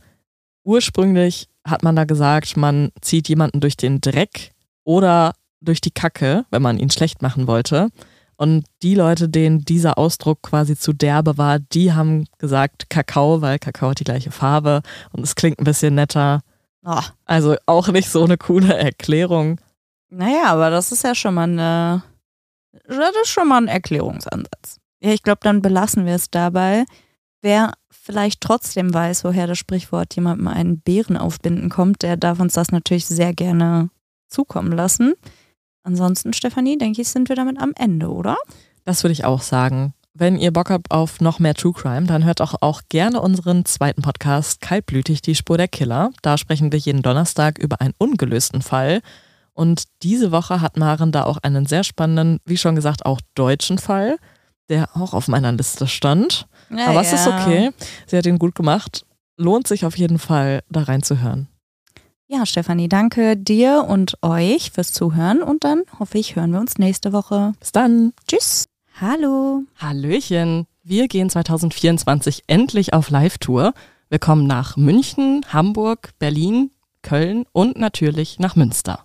ursprünglich hat man da gesagt, man zieht jemanden durch den Dreck oder durch die Kacke, wenn man ihn schlecht machen wollte. Und die Leute, denen dieser Ausdruck quasi zu derbe war, die haben gesagt Kakao, weil Kakao hat die gleiche Farbe und es klingt ein bisschen netter. Oh, Also auch nicht so eine coole Erklärung. naja, aber das ist ja schon mal eine. Das ist schon mal ein Erklärungsansatz. Ja, ich glaube, dann belassen wir es dabei. Wer vielleicht trotzdem weiß, woher das Sprichwort jemandem einen Bären aufbinden kommt, der darf uns das natürlich sehr gerne zukommen lassen. Ansonsten, Stefanie, denke ich, sind wir damit am Ende, oder? Das würde ich auch sagen. Wenn ihr Bock habt auf noch mehr True Crime, dann hört auch, auch gerne unseren zweiten Podcast Kaltblütig, die Spur der Killer. Da sprechen wir jeden Donnerstag über einen ungelösten Fall. Und diese Woche hat Maren da auch einen sehr spannenden, wie schon gesagt, auch deutschen Fall, der auch auf meiner Liste stand. Ja, Aber es ist ja. okay. Sie hat ihn gut gemacht. Lohnt sich auf jeden Fall, da reinzuhören. Ja, Stefanie, danke dir und euch fürs Zuhören und dann hoffe ich, hören wir uns nächste Woche. Bis dann. Tschüss. Hallo. Hallöchen. Wir gehen 2024 endlich auf Live-Tour. Wir kommen nach München, Hamburg, Berlin, Köln und natürlich nach Münster.